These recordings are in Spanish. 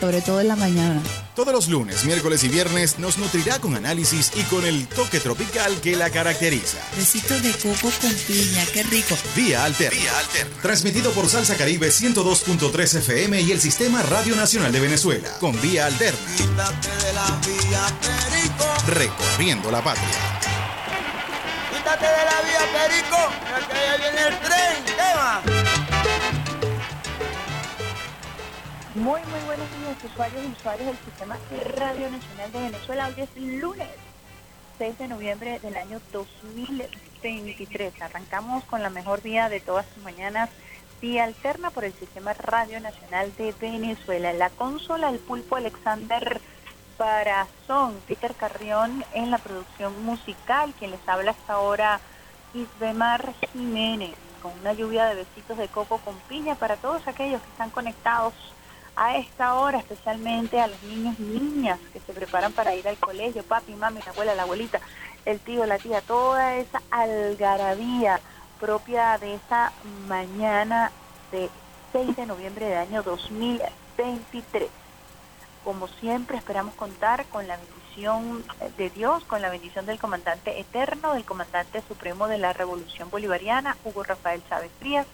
sobre todo en la mañana. Todos los lunes, miércoles y viernes nos nutrirá con análisis y con el toque tropical que la caracteriza. Besitos de coco con piña, qué rico. Vía Alterna. Vía Alterna. Transmitido por Salsa Caribe 102.3 FM y el Sistema Radio Nacional de Venezuela. Con Vía Alterna. De la vía Perico. Recorriendo la patria. Quítate de la vía Perico, que ya viene el tren. ¿Qué Muy, muy buenos días, usuarios y usuarios del Sistema Radio Nacional de Venezuela. Hoy es lunes 6 de noviembre del año 2023. Arrancamos con la mejor vía de todas las mañanas, vía alterna por el Sistema Radio Nacional de Venezuela. La consola, el pulpo Alexander Parazón, Peter Carrión en la producción musical, quien les habla hasta ahora, Isbemar Jiménez, con una lluvia de besitos de coco con piña para todos aquellos que están conectados a esta hora, especialmente a los niños y niñas que se preparan para ir al colegio, papi, mami, la abuela, la abuelita, el tío, la tía, toda esa algarabía propia de esa mañana de 6 de noviembre del año 2023. Como siempre, esperamos contar con la bendición de Dios, con la bendición del comandante eterno, del comandante supremo de la Revolución Bolivariana, Hugo Rafael Chávez Frías,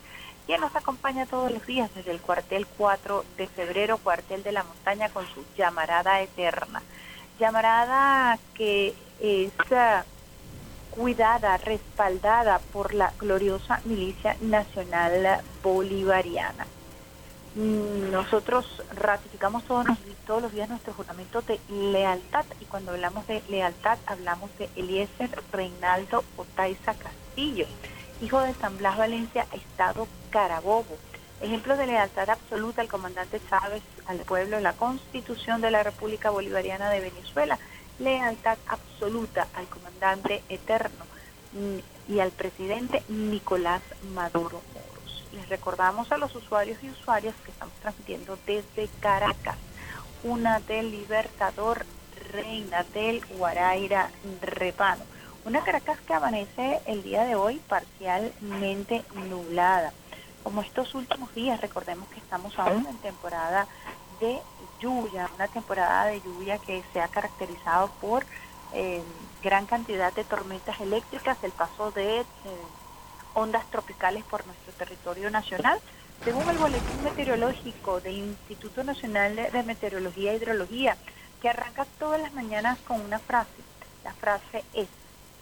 quien nos acompaña todos los días desde el cuartel 4 de febrero, cuartel de la montaña, con su llamarada eterna. Llamarada que es ah, cuidada, respaldada por la gloriosa milicia nacional bolivariana. Mm, nosotros ratificamos todos, todos los días nuestro juramento de lealtad y cuando hablamos de lealtad hablamos de Eliezer Reinaldo Otaiza Castillo hijo de San Blas Valencia, Estado Carabobo. Ejemplo de lealtad absoluta al comandante Chávez, al pueblo, la constitución de la República Bolivariana de Venezuela. Lealtad absoluta al comandante eterno mm, y al presidente Nicolás Maduro Moros. Les recordamos a los usuarios y usuarias que estamos transmitiendo desde Caracas, una del Libertador, Reina del Guaraira Repano una Caracas que amanece el día de hoy parcialmente nublada. Como estos últimos días, recordemos que estamos aún en temporada de lluvia, una temporada de lluvia que se ha caracterizado por eh, gran cantidad de tormentas eléctricas, el paso de eh, ondas tropicales por nuestro territorio nacional. Según el boletín meteorológico del Instituto Nacional de Meteorología e Hidrología, que arranca todas las mañanas con una frase. La frase es,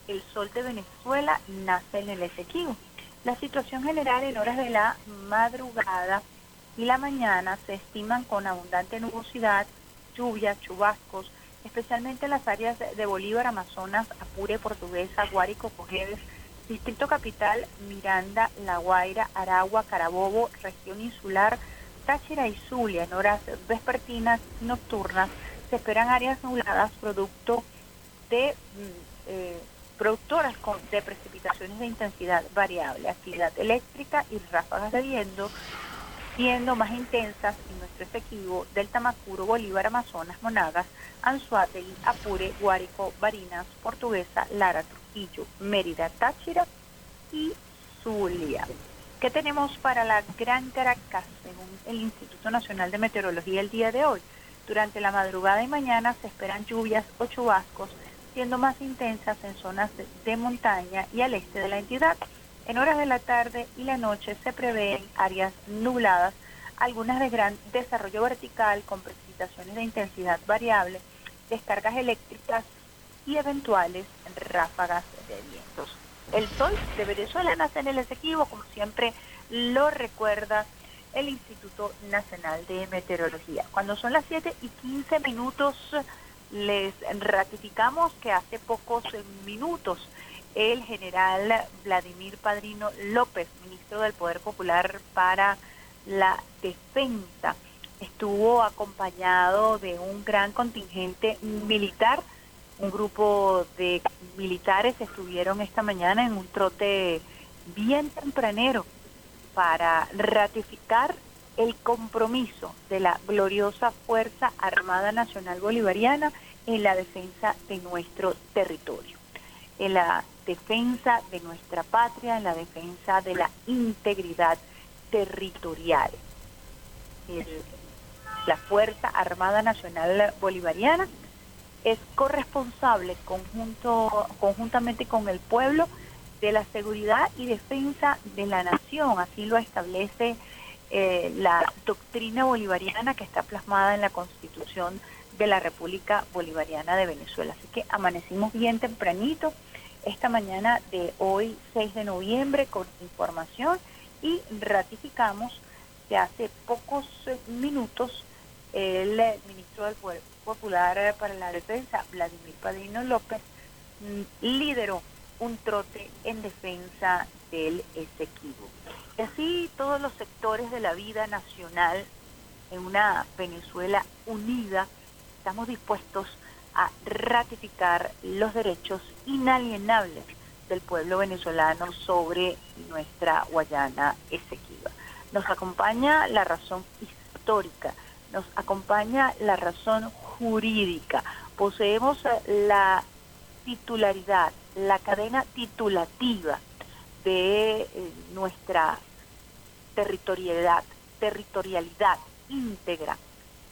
el sol de Venezuela nace en el Esequibo. La situación general en horas de la madrugada y la mañana se estiman con abundante nubosidad, lluvia, chubascos, especialmente en las áreas de Bolívar, Amazonas, Apure, Portuguesa, Guárico, Cojedes, Distrito Capital, Miranda, La Guaira, Aragua, Carabobo, región insular, Táchira y Zulia. En horas vespertinas y nocturnas se esperan áreas nubladas producto de mm, eh, productoras con, de precipitaciones de intensidad variable, actividad eléctrica y ráfagas de viento, siendo más intensas en nuestro efectivo del Tamacuro, Bolívar, Amazonas, Monagas, Anzuategui, Apure, Guárico, Barinas, Portuguesa, Lara, Trujillo, Mérida, Táchira y Zulia. ¿Qué tenemos para la Gran Caracas según el Instituto Nacional de Meteorología el día de hoy? Durante la madrugada y mañana se esperan lluvias o chubascos siendo más intensas en zonas de, montaña y al este de la entidad. En horas de la tarde y la noche se prevén áreas nubladas, algunas de gran desarrollo vertical con precipitaciones de intensidad variable, descargas eléctricas y eventuales ráfagas de vientos. El sol de Venezuela nace en el Esequibo, como siempre lo recuerda el Instituto Nacional de Meteorología. Cuando son las 7 y 15 minutos les ratificamos que hace pocos minutos el general Vladimir Padrino López, ministro del Poder Popular para la defensa estuvo acompañado de un gran contingente militar. Un grupo de militares estuvieron esta mañana en un trote bien tempranero para ratificar el compromiso de la gloriosa Fuerza Armada Nacional Bolivariana en la defensa de nuestro territorio, en la defensa de nuestra patria, en la defensa de la integridad territorial. la Fuerza Armada Nacional Bolivariana es corresponsable conjunto, conjuntamente con el pueblo de la seguridad y defensa de la nación, así lo establece eh, la doctrina bolivariana que está plasmada en la Constitución de la República Bolivariana de Venezuela. Así que amanecimos bien tempranito esta mañana de hoy 6 de noviembre con información y ratificamos que hace pocos minutos el ministro del Poder Popular para la Defensa, Vladimir Padrino López, mm, lideró un trote en defensa del Esequibo. Y así todos los sectores de la vida nacional en una Venezuela unida estamos dispuestos a ratificar los derechos inalienables del pueblo venezolano sobre nuestra Guayana Esequiba. Nos acompaña la razón histórica, nos acompaña la razón jurídica. Poseemos la titularidad, la cadena titulativa de eh, nuestra territorialidad, territorialidad íntegra.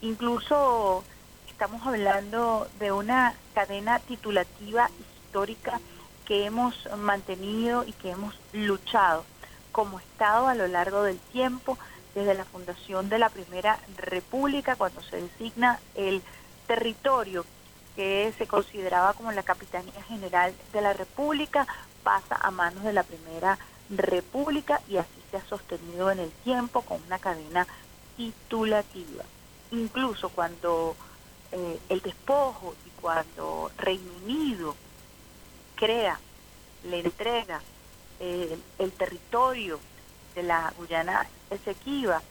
Incluso estamos hablando de una cadena titulativa histórica que hemos mantenido y que hemos luchado como Estado a lo largo del tiempo, desde la fundación de la Primera República, cuando se designa el territorio que se consideraba como la Capitanía General de la República, pasa a manos de la Primera República y así se ha sostenido en el tiempo con una cadena titulativa. Incluso cuando eh, el despojo y cuando Reino Unido crea, le entrega eh, el territorio de la Guyana Esequiba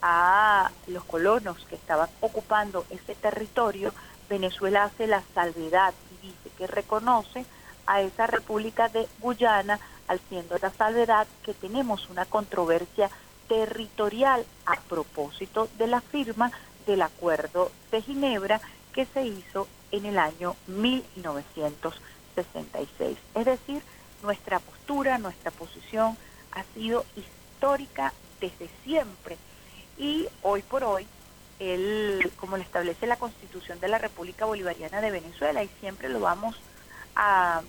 a los colonos que estaban ocupando ese territorio, Venezuela hace la salvedad y dice que reconoce a esa República de Guyana, haciendo la salvedad que tenemos una controversia territorial a propósito de la firma del Acuerdo de Ginebra que se hizo en el año 1966. Es decir, nuestra postura, nuestra posición ha sido histórica desde siempre y hoy por hoy el, como lo establece la Constitución de la República Bolivariana de Venezuela, y siempre lo vamos a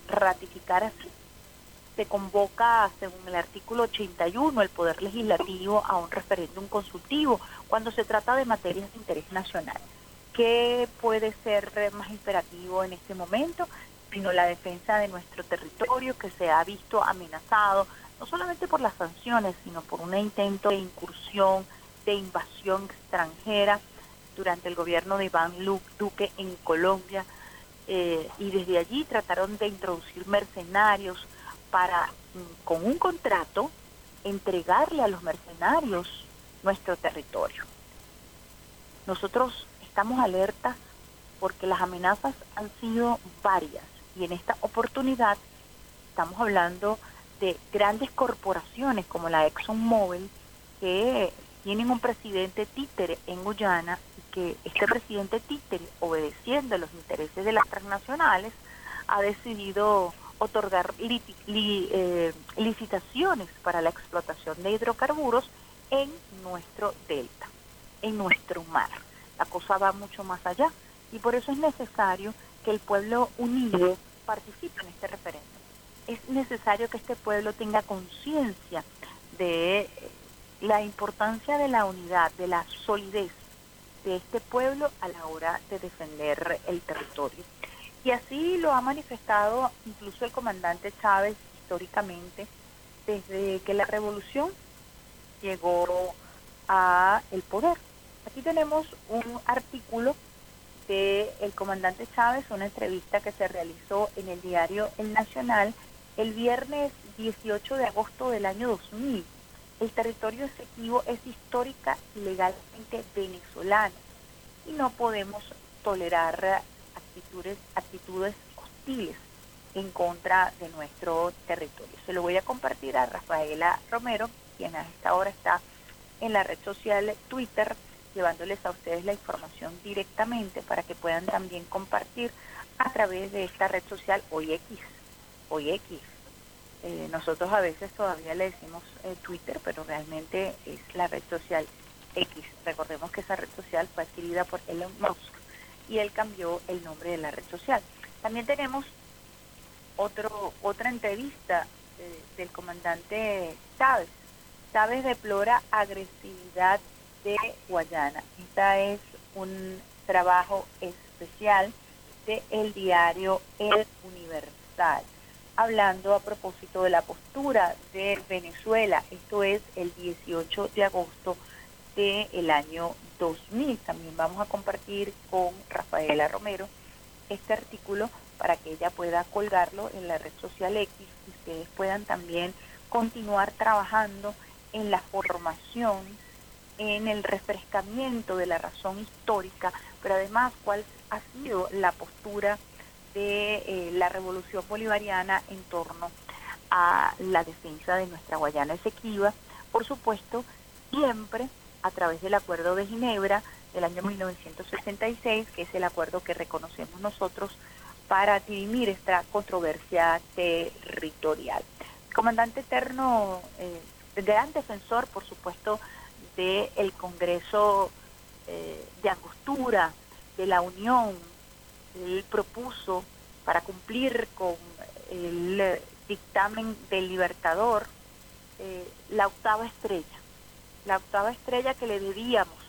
ratificar así, se convoca, según el artículo 81, el Poder Legislativo a un referéndum consultivo cuando se trata de materias de interés nacional. ¿Qué puede ser más imperativo en este momento? sino la defensa de nuestro territorio que se ha visto amenazado, no solamente por las sanciones, sino por un intento de incursión de invasión extranjera durante el gobierno de Iván Duque en Colombia. Eh, y desde allí trataron de introducir mercenarios para, mm, con un contrato, entregarle a los mercenarios nuestro territorio. Nosotros estamos alertas porque las amenazas han sido varias y en esta oportunidad estamos hablando de grandes corporaciones como la ExxonMobil que tienen un presidente títere en Guyana que este presidente títere, obedeciendo los intereses de las transnacionales, ha decidido otorgar eh, licitaciones para la explotación de hidrocarburos en nuestro delta, en nuestro mar. La cosa va mucho más allá y por eso es necesario que el pueblo unido participe en este referéndum. Es necesario que este pueblo tenga conciencia de la importancia de la unidad, de la solidez de este pueblo a la hora de defender el territorio. Y así lo ha manifestado incluso el comandante Chávez históricamente desde que la revolución llegó a el poder. Aquí tenemos un artículo de el comandante Chávez, una entrevista que se realizó en el diario El Nacional el viernes 18 de agosto del año 2000 El territorio Esequibo es histórica y legalmente venezolano y no podemos tolerar actitudes, actitudes hostiles en contra de nuestro territorio. Se lo voy a compartir a Rafaela Romero, quien a esta hora está en la red social Twitter, llevándoles a ustedes la información directamente para que puedan también compartir a través de esta red social Hoy X. Eh, nosotros a veces todavía le decimos eh, Twitter, pero realmente es la red social X. Recordemos que esa red social fue adquirida por Elon Musk y él cambió el nombre de la red social. También tenemos otro, otra entrevista eh, del comandante Chávez. Chávez deplora agresividad de Guayana. Esta es un trabajo especial de diario El Universal, hablando a propósito de la postura de Venezuela. Esto es el 18 de agosto del año 2000. También vamos a compartir con Rafaela Romero este artículo para que ella pueda colgarlo en la red social X y ustedes puedan también continuar trabajando en la formación, en el refrescamiento de la razón histórica, pero además cuál ha sido la postura de eh, la revolución bolivariana en torno a la defensa de nuestra Guayana Esequiba, por supuesto, siempre a través del Acuerdo de Ginebra del año 1966, que es el acuerdo que reconocemos nosotros para dirimir esta controversia territorial. comandante eterno, eh, gran defensor, por supuesto, del Congreso eh, de Angostura, de la Unión, él propuso para cumplir con el dictamen del Libertador eh, la octava estrella, la octava estrella que le debíamos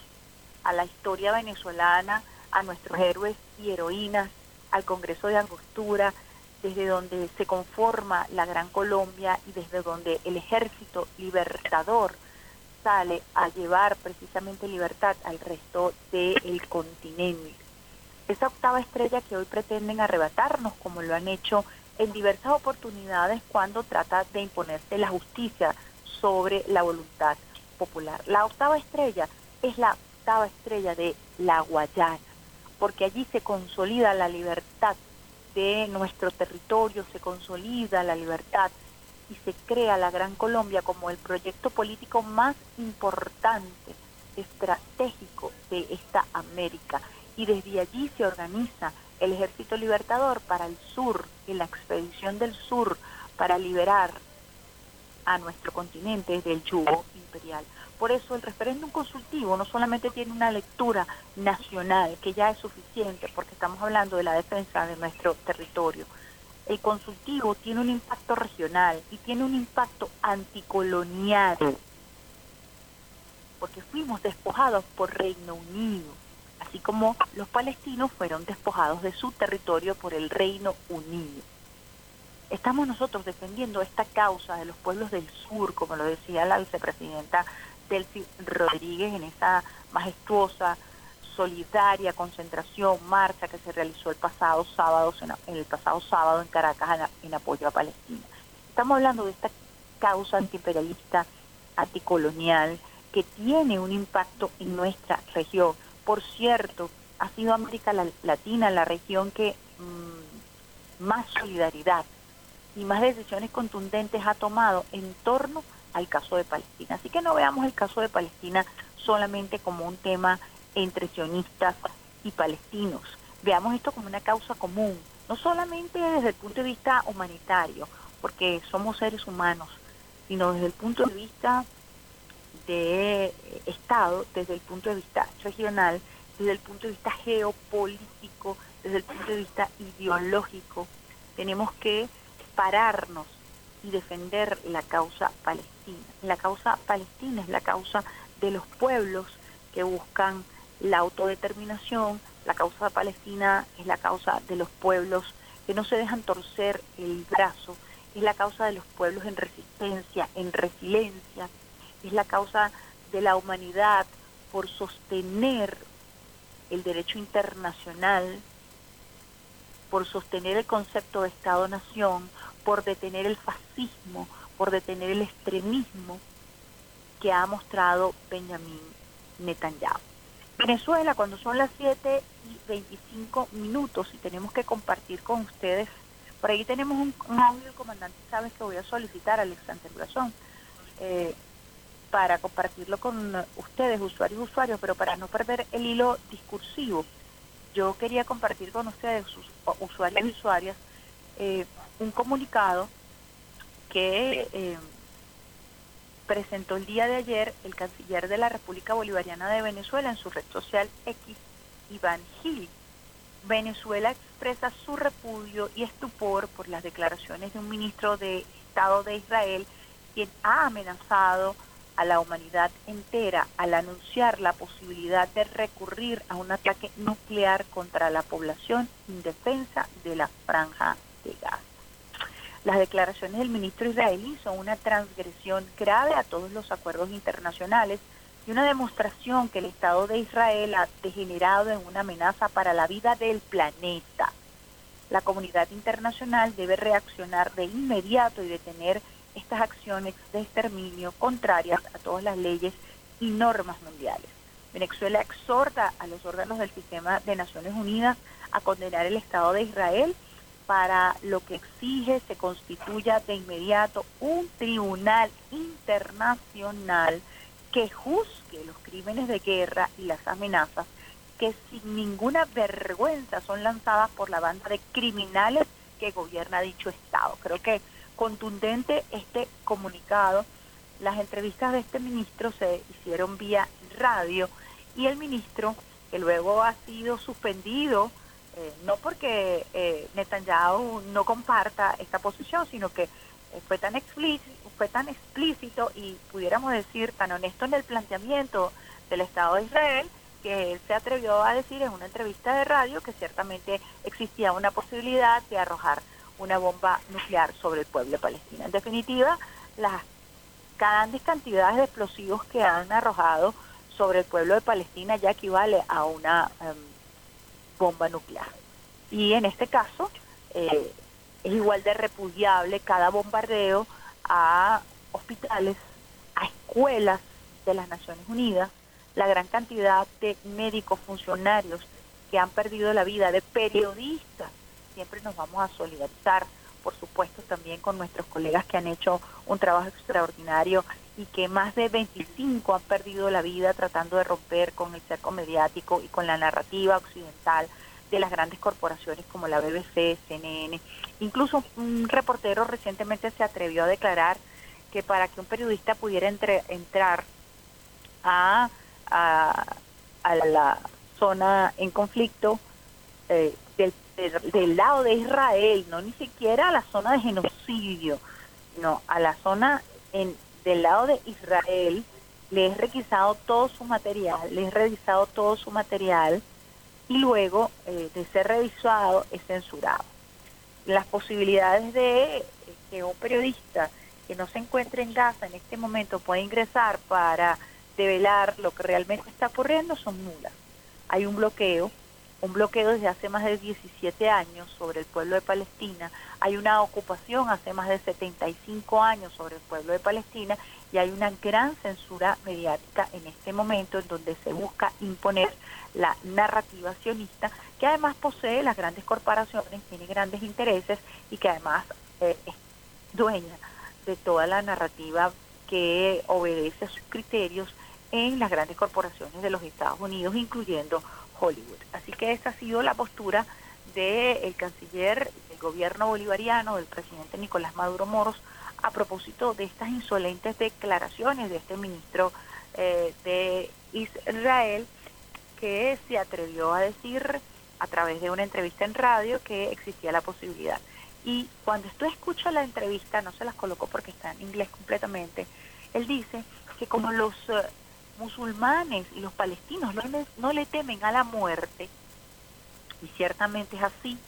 a la historia venezolana, a nuestros héroes y heroínas al Congreso de Angostura, desde donde se conforma la Gran Colombia y desde donde el ejército libertador sale a llevar precisamente libertad al resto del continente. Esa octava estrella que hoy pretenden arrebatarnos, como lo han hecho en diversas oportunidades cuando trata de imponerse la justicia sobre la voluntad popular. La octava estrella es la octava estrella de la Guayana porque allí se consolida la libertad de nuestro territorio, se consolida la libertad y se crea la Gran Colombia como el proyecto político más importante, estratégico de esta América. Y desde allí se organiza el Ejército Libertador para el sur, y la expedición del sur, para liberar a nuestro continente del yugo imperial. Por eso el referéndum consultivo no solamente tiene una lectura nacional, que ya es suficiente, porque estamos hablando de la defensa de nuestro territorio. El consultivo tiene un impacto regional y tiene un impacto anticolonial, porque fuimos despojados por Reino Unido, así como los palestinos fueron despojados de su territorio por el Reino Unido. Estamos nosotros defendiendo esta causa de los pueblos del sur, como lo decía la vicepresidenta Delcy Rodríguez en esa majestuosa, solidaria concentración, marcha que se realizó el pasado sábado, en el pasado sábado en Caracas en, apoyo a Palestina. Estamos hablando de esta causa antiimperialista, anticolonial, que tiene un impacto en nuestra región. Por cierto, ha sido América Latina la región que mm, más solidaridad y más decisiones contundentes ha tomado en torno al caso de Palestina. Así que no veamos el caso de Palestina solamente como un tema entre sionistas y palestinos. Veamos esto como una causa común, no solamente desde el punto de vista humanitario, porque somos seres humanos, sino desde el punto de vista de Estado, desde el punto de vista regional, desde el punto de vista geopolítico, desde el punto de vista ideológico. Tenemos que pararnos y defender la causa palestina. La causa palestina es la causa de los pueblos que buscan la autodeterminación, la causa palestina es la causa de los pueblos que no se dejan torcer el brazo, es la causa de los pueblos en resistencia, en resiliencia, es la causa de la humanidad por sostener el derecho internacional, por sostener el concepto de Estado-Nación, por detener el fascismo, por detener el extremismo que ha mostrado Benjamín Netanyahu. Venezuela, cuando son las 7 y 25 minutos y tenemos que compartir con ustedes, por ahí tenemos un, audio del comandante Chávez que voy a solicitar, Alexander Brazón, eh, para compartirlo con ustedes, usuarios y usuarios, pero para no perder el hilo discursivo, yo quería compartir con ustedes, usuarios y usuarias, eh, un comunicado que eh, presentó el día de ayer el canciller de la República Bolivariana de Venezuela en su red social X, Iván Gil. Venezuela expresa su repudio y estupor por las declaraciones de un ministro de Estado de Israel, quien ha amenazado a la humanidad entera al anunciar la posibilidad de recurrir a un ataque nuclear contra la población indefensa de la franja de Gaza. Las declaraciones del ministro israelí son una transgresión grave a todos los acuerdos internacionales y una demostración que el Estado de Israel ha degenerado en una amenaza para la vida del planeta. La comunidad internacional debe reaccionar de inmediato y detener estas acciones de exterminio contrarias a todas las leyes y normas mundiales. Venezuela exhorta a los órganos del sistema de Naciones Unidas a condenar el Estado de Israel para lo que exige se constituya de inmediato un tribunal internacional que juzgue los crímenes de guerra y las amenazas que sin ninguna vergüenza son lanzadas por la banda de criminales que gobierna dicho Estado. Creo que contundente este comunicado. Las entrevistas de este ministro se hicieron vía radio y el ministro, que luego ha sido suspendido, eh, no porque eh, Netanyahu no comparta esta posición, sino que eh, fue tan explícito, fue tan explícito y pudiéramos decir tan honesto en el planteamiento del Estado de Israel que él se atrevió a decir en una entrevista de radio que ciertamente existía una posibilidad de arrojar una bomba nuclear sobre el pueblo de Palestina. En definitiva, las grandes cantidades de explosivos que han arrojado sobre el pueblo de Palestina ya equivale a una em, bomba nuclear. Y en este caso eh, es igual de repudiable cada bombardeo a hospitales, a escuelas de las Naciones Unidas, la gran cantidad de médicos funcionarios que han perdido la vida, de periodistas siempre nos vamos a solidarizar, por supuesto, también con nuestros colegas que han hecho un trabajo extraordinario y que más de 25 han perdido la vida tratando de romper con el cerco mediático y con la narrativa occidental de las grandes corporaciones como la BBC, CNN. Incluso un reportero recientemente se atrevió a declarar que para que un periodista pudiera entrar a, a, la zona en conflicto eh, del lado de Israel, no ni siquiera a la zona de genocidio, no, a la zona en, del lado de Israel, le he requisado todo su material, le he revisado todo su material y luego eh, de ser revisado es censurado. Las posibilidades de eh, que un periodista que no se encuentre en Gaza en este momento pueda ingresar para develar lo que realmente está ocurriendo son nulas. Hay un bloqueo, un bloqueo desde hace más de 17 años sobre el pueblo de Palestina, hay una ocupación hace más de 75 años sobre el pueblo de Palestina y hay una gran censura mediática en este momento en donde se busca imponer la narrativa sionista que además posee las grandes corporaciones, tiene grandes intereses y que además eh, es dueña de toda la narrativa que obedece a sus criterios en las grandes corporaciones de los Estados Unidos, incluyendo Hollywood. Así que esa ha sido la postura del canciller del gobierno bolivariano, del presidente Nicolás Maduro Moros, a propósito de estas insolentes declaraciones de este ministro eh, de Israel que se atrevió a decir a través de una entrevista en radio que existía la posibilidad. Y cuando usted escucha la entrevista, no se las colocó porque está en inglés completamente, él dice que como los eh, musulmanes y los palestinos no le, temen a la muerte, y ciertamente es así,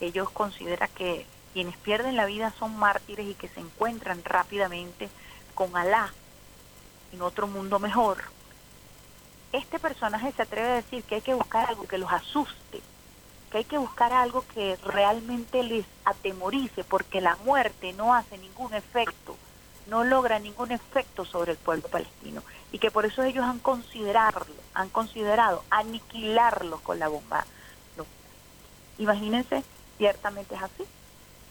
ellos consideran que quienes pierden la vida son mártires y que se encuentran rápidamente con Alá en otro mundo mejor. Este personaje se atreve a decir que hay que buscar algo que los asuste, que hay que buscar algo que realmente les atemorice, porque la muerte no hace ningún efecto no logra ningún efecto sobre el pueblo palestino y que por eso ellos han considerado, han considerado aniquilarlo con la bomba. Imagínense, ciertamente es así.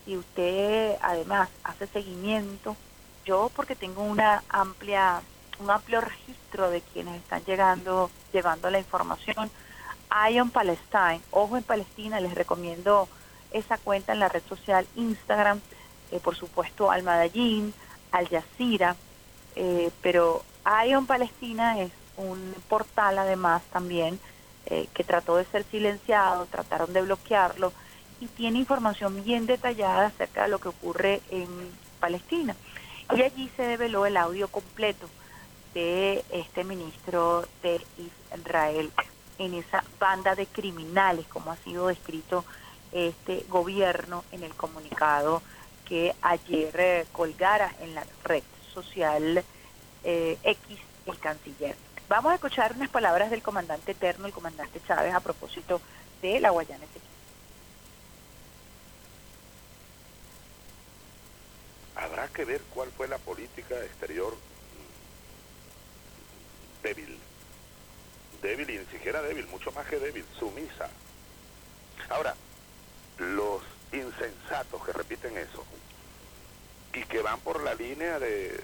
Y usted además hace seguimiento, yo porque tengo una amplia, un amplio registro de quienes están llegando, llevando la información. Ion Palestine, Ojo en Palestina, les recomiendo esa cuenta en la red social Instagram, eh, por supuesto al Medellín, al Jazeera, eh, pero Ion Palestina es un portal además también eh, que trató de ser silenciado, trataron de bloquearlo y tiene información bien detallada acerca de lo que ocurre en Palestina. Y allí se develó el audio completo de este ministro de Israel en esa banda de criminales, como ha sido descrito este gobierno en el comunicado que ayer eh, colgara en la red social eh, X el canciller. Vamos a escuchar unas palabras del comandante eterno, el comandante Chávez, a propósito de la Guayana Esequiba. Habrá que ver cuál fue la política exterior débil. Débil y ni siquiera débil, mucho más que débil, sumisa. Ahora, los insensatos que repiten eso y que van por la línea de,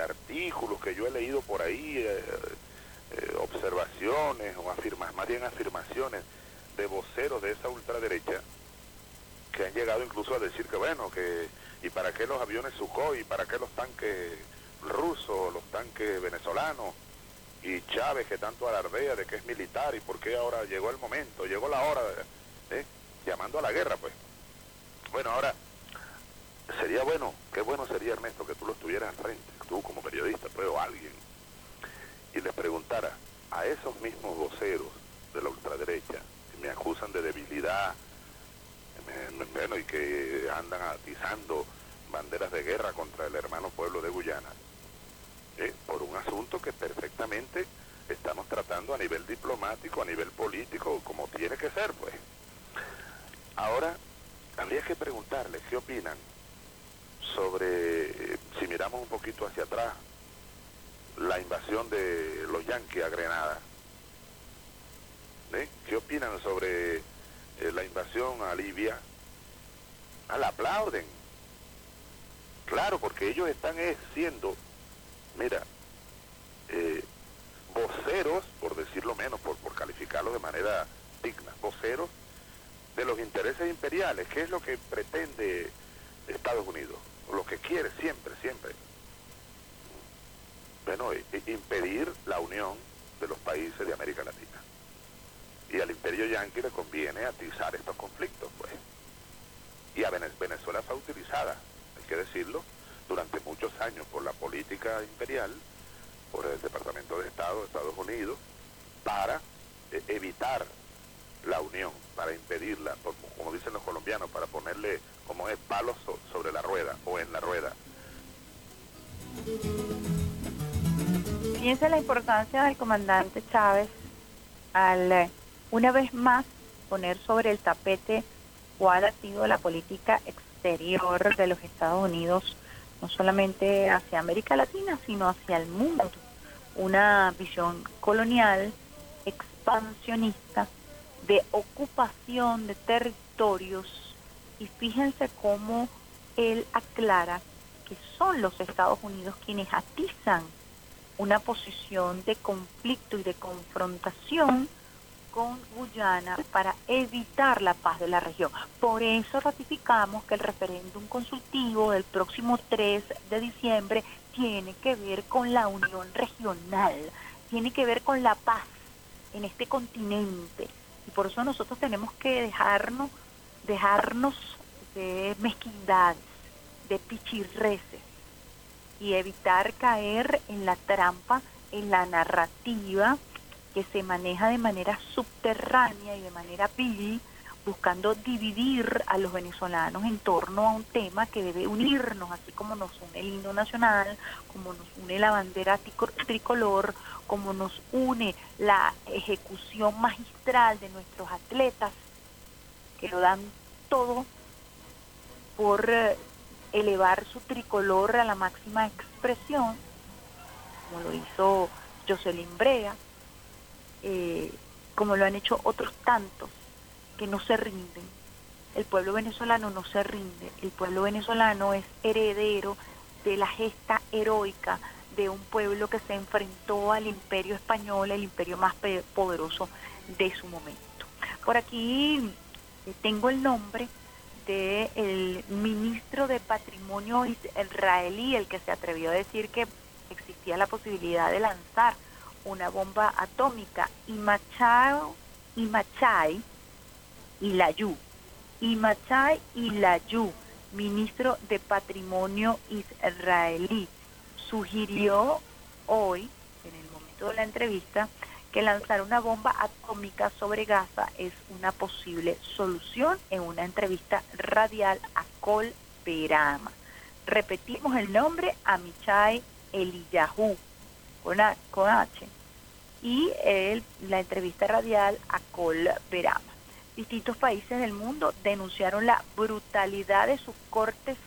artículos que yo he leído por ahí, eh, eh, observaciones o afirmas, más bien afirmaciones de voceros de esa ultraderecha que han llegado incluso a decir que bueno, que y para qué los aviones Sukhoi, y para qué los tanques rusos, los tanques venezolanos y Chávez que tanto alardea de que es militar y por qué ahora llegó el momento, llegó la hora, ¿eh? llamando a la guerra pues. Bueno, ahora sería bueno, qué bueno sería Ernesto que tú lo estuvieras al frente, tú como periodista, pues, alguien, y les preguntara a esos mismos voceros de la ultraderecha que me acusan de debilidad, bueno, y que andan atizando banderas de guerra contra el hermano pueblo de Guyana, ¿eh? por un asunto que perfectamente estamos tratando a nivel diplomático, a nivel político, como tiene que ser, pues. Ahora, habría que preguntarles qué opinan sobre, eh, si miramos un poquito hacia atrás, la invasión de los yanquis a Grenada. ¿Eh? ¿Qué opinan sobre eh, la invasión a Libia? Ah, la aplauden. Claro, porque ellos están siendo, mira, voceros, por decirlo menos, por, por calificarlo de manera digna, voceros de los intereses imperiales, que es lo que pretende Estados Unidos, lo que quiere siempre, siempre. Bueno, impedir la unión de los países de América Latina. Y al imperio yanqui le conviene atizar estos conflictos, pues. Y a Venezuela fue utilizada, hay que decirlo, durante muchos años por la política imperial, por el Departamento de Estado de Estados Unidos, para eh, evitar la unión, para impedirla, como dicen los colombianos, para ponerle como es palos sobre la rueda o en la rueda. Fíjense la importancia del comandante Chávez al eh, una vez más poner sobre el tapete cuál ha sido la política exterior de los Estados Unidos, no solamente hacia América Latina, sino hacia el mundo. Una visión colonial, expansionista, de ocupación de territorios y fíjense cómo él aclara que son los Estados Unidos quienes atizan una posición de conflicto y de confrontación con Guyana para evitar la paz de la región. Por eso ratificamos que el referéndum consultivo del próximo 3 de diciembre tiene que ver con la unión regional, tiene que ver con la paz en este continente por eso nosotros tenemos que dejarnos, dejarnos de mezquindades, de pichirreces y evitar caer en la trampa, en la narrativa que se maneja de manera subterránea y de manera vil, buscando dividir a los venezolanos en torno a un tema que debe unirnos, así como nos une el himno nacional, como nos une la bandera tricolor, como nos une la ejecución magistral de nuestros atletas, que lo dan todo por eh, elevar su tricolor a la máxima expresión, como lo hizo Jocelyn Brea, eh, como lo han hecho otros tantos que no se rinden. El pueblo venezolano no se rinde, el pueblo venezolano es heredero de la gesta heroica de un pueblo que se enfrentó al imperio español, el imperio más poderoso de su momento. Por aquí eh, tengo el nombre del ministro de Patrimonio israelí, el que se atrevió a decir que existía la posibilidad de lanzar una bomba atómica, Imachai, Imachai Ilayú. Imachai Ilayú, ministro de Patrimonio israelí, sugirió hoy, en el momento de la entrevista, que lanzar una bomba atómica sobre Gaza es una posible solución en una entrevista radial a Col Perama. Repetimos el nombre, Amichai Eliyahu, con, con H, y el, la entrevista radial a Col Perama. Distintos países del mundo denunciaron la brutalidad de sus cortes,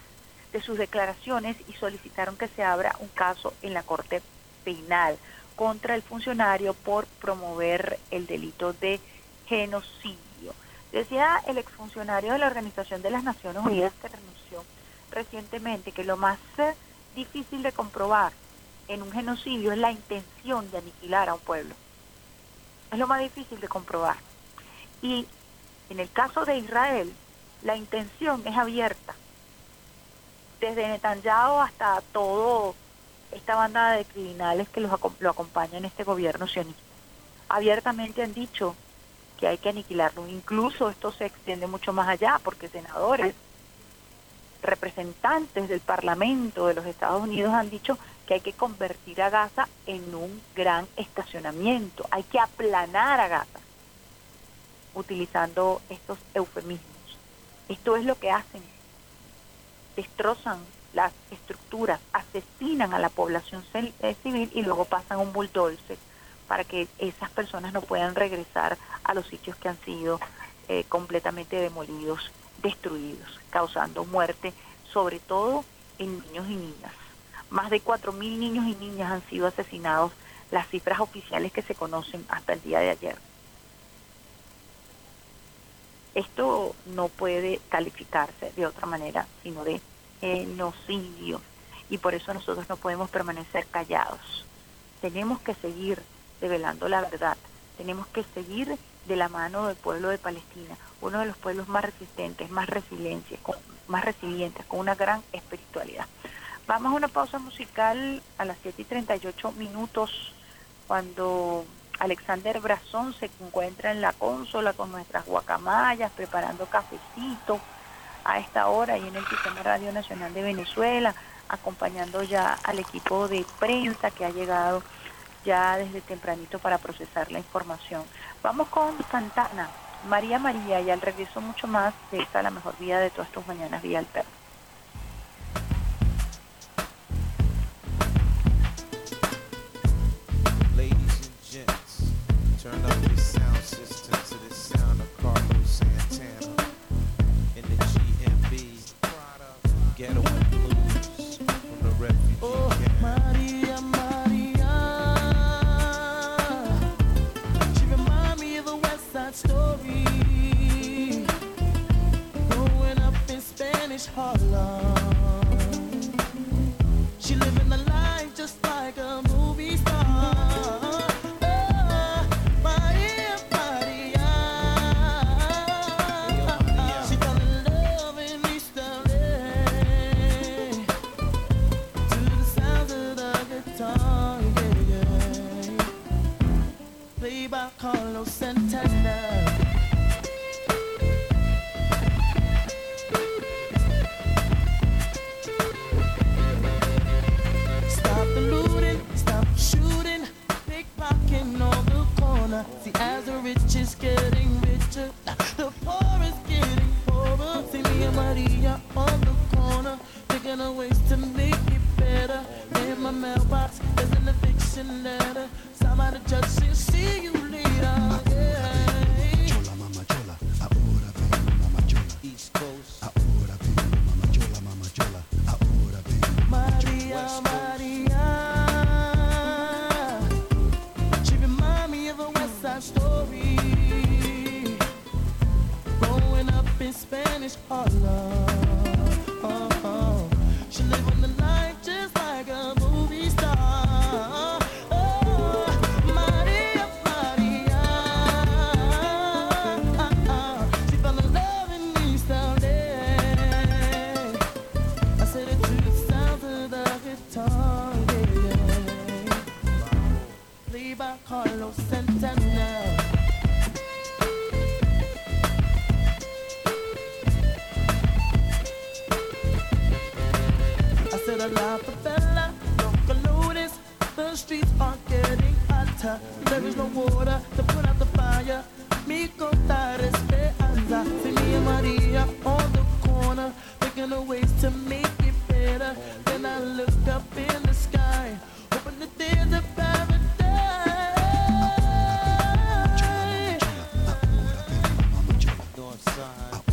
de sus declaraciones y solicitaron que se abra un caso en la Corte Penal contra el funcionario por promover el delito de genocidio. Decía el exfuncionario de la Organización de las Naciones Unidas que renunció recientemente que lo más eh, difícil de comprobar en un genocidio es la intención de aniquilar a un pueblo. Es lo más difícil de comprobar. Y en el caso de Israel, la intención es abierta. Desde Netanyahu hasta todo esta banda de criminales que lo acompaña en este gobierno sionista. Abiertamente han dicho que hay que aniquilarlo. Incluso esto se extiende mucho más allá porque senadores, representantes del Parlamento de los Estados Unidos han dicho que hay que convertir a Gaza en un gran estacionamiento, hay que aplanar a Gaza, utilizando estos eufemismos. Esto es lo que hacen, destrozan las estructuras, asesinan a la población eh, civil y luego pasan un bulldozer para que esas personas no puedan regresar a los sitios que han sido eh, completamente demolidos, destruidos, causando muerte, sobre todo en niños y niñas. Más de 4.000 niños y niñas han sido asesinados, las cifras oficiales que se conocen hasta el día de ayer. Esto no puede calificarse de otra manera, sino de genocidio y por eso nosotros no podemos permanecer callados. Tenemos que seguir revelando la verdad, tenemos que seguir de la mano del pueblo de Palestina, uno de los pueblos más resistentes, más resilientes, más resilientes, con una gran espiritualidad. Vamos a una pausa musical a las 7 y 38 minutos cuando Alexander Brazón se encuentra en la consola con nuestras guacamayas preparando cafecito a esta hora y en el Sistema Radio Nacional de Venezuela, acompañando ya al equipo de prensa que ha llegado ya desde tempranito para procesar la información. Vamos con Santana, María María, y al regreso mucho más de esta la mejor vida de todas tus mañanas, Vía Alterna. Turn up your sound system to the sound of Carlos Santana in the GMB. Get. Estás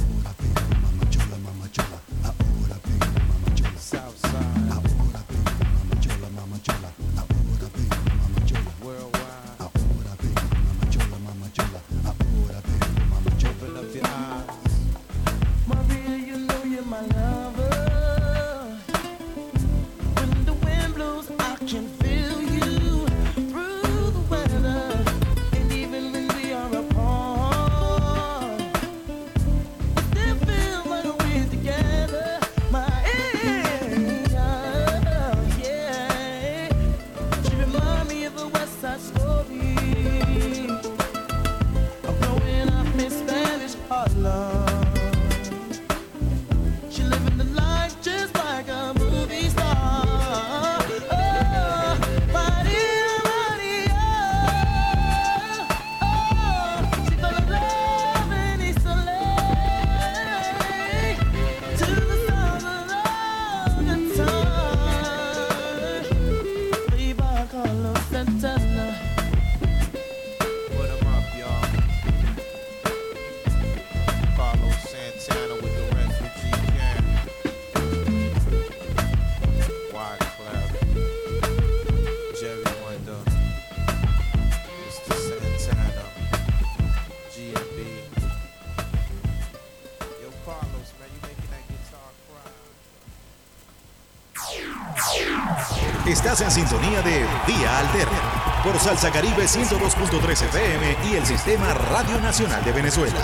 Salsa Caribe 102.3 FM y el Sistema Radio Nacional de Venezuela.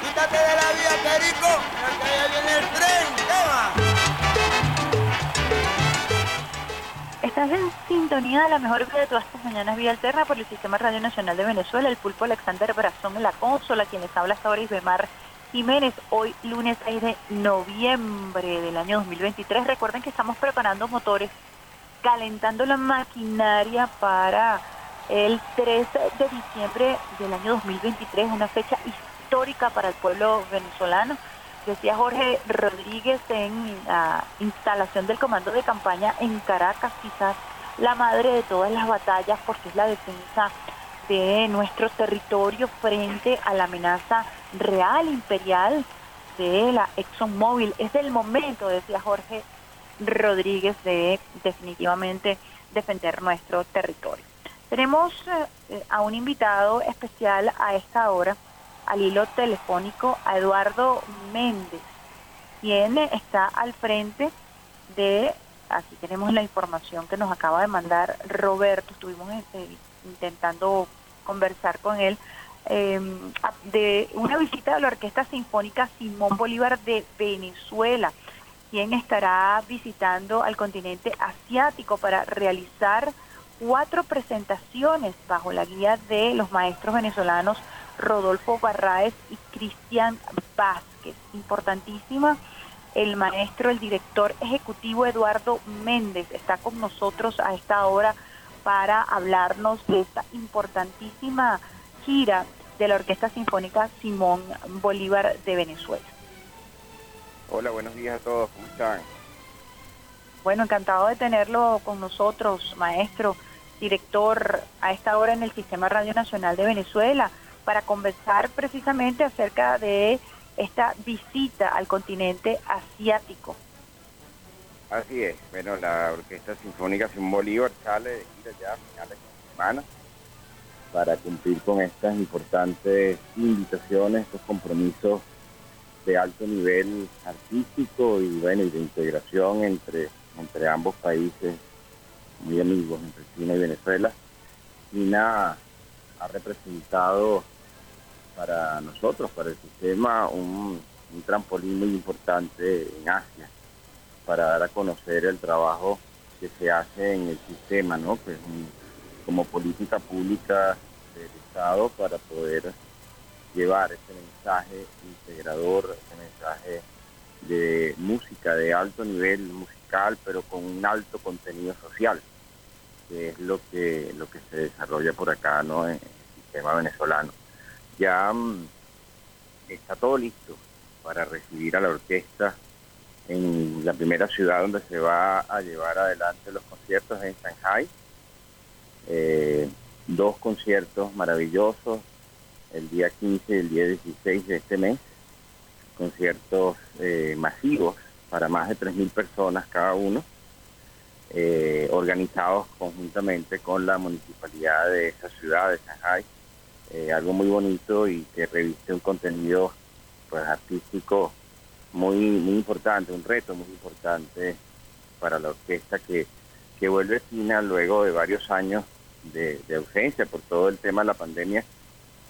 Quítate de la vía, Perico, porque ya viene el tren. Estás en sintonía de la mejor vida de todas tus mañanas Vía Alterna por el Sistema Radio Nacional de Venezuela, el pulpo Alexander Brazón en la consola, quienes habla hasta ahora Isbemar Jiménez, hoy lunes 6 de noviembre del año 2023. Recuerden que estamos preparando motores, calentando la maquinaria para el 3 de diciembre del año 2023, una fecha histórica para el pueblo venezolano. Decía Jorge Rodríguez en la instalación del comando de campaña en Caracas, quizás la madre de todas las batallas porque es la defensa de nuestro territorio frente a la amenaza real imperial de la ExxonMobil. Es el momento, decía Jorge Rodríguez, de definitivamente defender nuestro territorio. Tenemos eh, a un invitado especial a esta hora, al hilo telefónico, a Eduardo Méndez, quien está al frente de, aquí tenemos la información que nos acaba de mandar Roberto, estuvimos eh, intentando conversar con él, em, de una visita de la Orquesta Sinfónica Simón Bolívar de Venezuela, quien estará visitando al continente asiático para realizar cuatro presentaciones bajo la guía de los maestros venezolanos Rodolfo Barraez y Cristian Vázquez. Importantísima, el maestro, el director ejecutivo Eduardo Méndez está con nosotros a esta hora para hablarnos de esta importantísima gira de la Orquesta Sinfónica Simón Bolívar de Venezuela. Hola, buenos días a todos, ¿cómo están? Bueno, encantado de tenerlo con nosotros, maestro, director a esta hora en el Sistema Radio Nacional de Venezuela, para conversar precisamente acerca de esta visita al continente asiático. Así es, bueno, la Orquesta Sinfónica Simón Bolívar sale de ir ya a finales de semana para cumplir con estas importantes invitaciones, estos compromisos de alto nivel artístico y bueno y de integración entre entre ambos países muy amigos entre China y Venezuela. China ha representado para nosotros para el sistema un, un trampolín muy importante en Asia para dar a conocer el trabajo que se hace en el sistema no pues como política pública del Estado para poder llevar ese mensaje integrador, ese mensaje de música de alto nivel musical, pero con un alto contenido social, que es lo que lo que se desarrolla por acá, ¿no? En el sistema venezolano. Ya mm, está todo listo para recibir a la orquesta en la primera ciudad donde se va a llevar adelante los conciertos en Shanghai. Eh, dos conciertos maravillosos el día 15 y el día 16 de este mes, conciertos eh, masivos para más de 3.000 personas cada uno, eh, organizados conjuntamente con la municipalidad de esa ciudad de Shanghai, eh, algo muy bonito y que reviste un contenido pues artístico muy muy importante, un reto muy importante para la orquesta que, que vuelve a China luego de varios años de, de ausencia por todo el tema de la pandemia.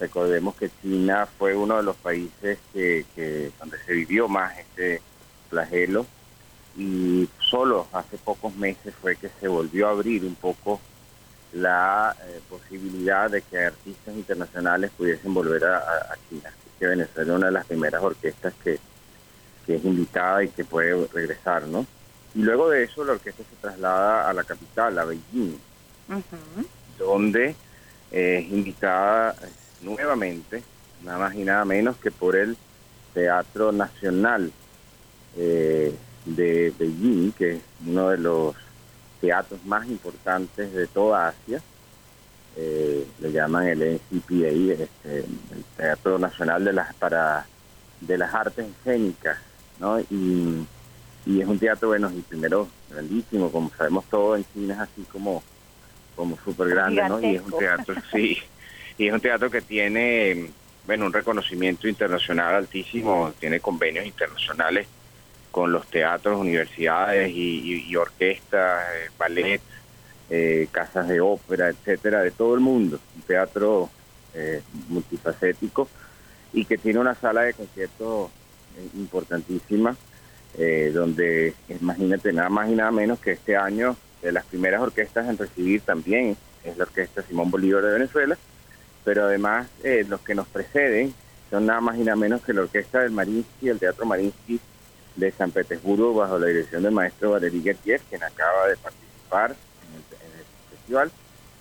Recordemos que China fue uno de los países que, que donde se vivió más este flagelo y solo hace pocos meses fue que se volvió a abrir un poco la eh, posibilidad de que artistas internacionales pudiesen volver a, China. Así que Venezuela es una de las primeras orquestas que, que es invitada y que puede regresar, ¿no? Y luego de eso la orquesta se traslada a la capital, a Beijing, donde eh, es invitada nuevamente, nada más y nada menos que por el Teatro Nacional eh, de Beijing, que es uno de los teatros más importantes de toda Asia. Eh, le llaman el NCPA, este, el Teatro Nacional de las para de las Artes Escénicas, ¿no? Y, y es un teatro, bueno, y primero grandísimo, como sabemos todos en China es así como como súper grande, ¿no? Y es un teatro, sí, y es un teatro que tiene, bueno, un reconocimiento internacional altísimo, tiene convenios internacionales con los teatros, universidades y, orquestas, eh, ballet, eh, casas de ópera, etcétera, de todo el mundo. Un teatro eh, multifacético y que tiene una sala de conciertos importantísima, donde imagínate nada más y nada menos que este año de las primeras orquestas en recibir también es la Orquesta Simón Bolívar de Venezuela, pero además eh, los que nos preceden son nada más y nada menos que la Orquesta del Marinsky, el Teatro Marinsky de San Petersburgo, bajo la dirección del maestro Valery Gergiev, quien acaba de participar en el, en el festival,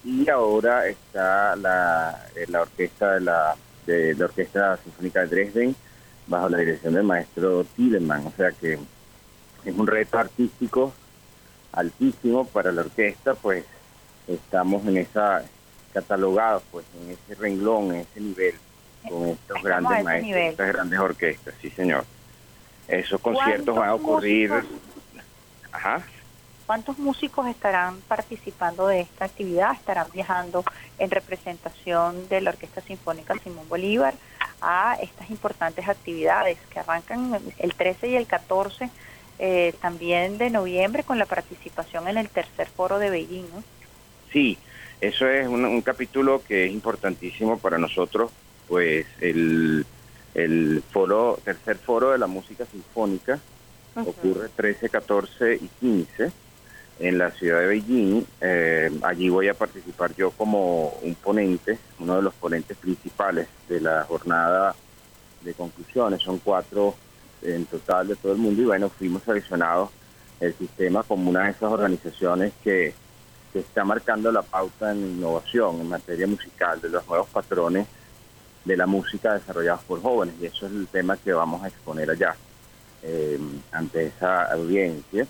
y ahora está la, eh, la orquesta de la, de la Orquesta Sinfónica de Dresden, bajo la dirección del maestro Tiedemann, o sea que es un reto artístico altísimo para la orquesta, pues estamos en esa catalogados pues en ese renglón, en ese nivel, con estos Estamos a grandes maestros, nivel. estas grandes orquestas, sí señor. Esos conciertos van a ¿Cuántos ocurrir, músicos? ajá, ¿Cuántos músicos estarán participando de esta actividad? ¿Estarán viajando en representación de la Orquesta Sinfónica Simón Bolívar a estas importantes actividades que arrancan el 13 y el 14 eh, también de noviembre con la participación en el tercer foro de Beijing? ¿no? Sí, eso es un, un capítulo que es importantísimo para nosotros, pues el, el foro, tercer foro de la música sinfónica Ujú. ocurre 13, 14 y 15 en la ciudad de Beijing. Eh, allí voy a participar yo como un ponente, uno de los ponentes principales de la jornada de conclusiones. Son cuatro en total de todo el mundo y bueno, fuimos seleccionados el sistema como una de esas organizaciones que, que está marcando la pauta en innovación en materia musical de los nuevos patrones de la música desarrollados por jóvenes y eso es el tema que vamos a exponer allá eh, ante esa audiencia.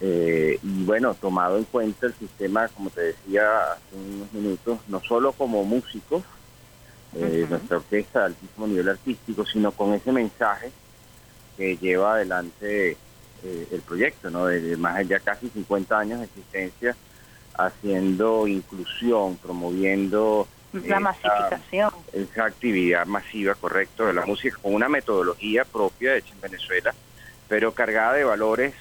Eh, y bueno, tomado en cuenta el sistema, como te decía hace unos minutos, no solo como músicos, eh, nuestra orquesta de altísimo nivel artístico, sino con ese mensaje que lleva adelante eh, el proyecto, ¿no? De, de más allá casi 50 años de existencia, haciendo inclusión, promoviendo La masificación. Esa actividad masiva, correcto, de la música con una metodología propia hecha en Venezuela, pero cargada de valores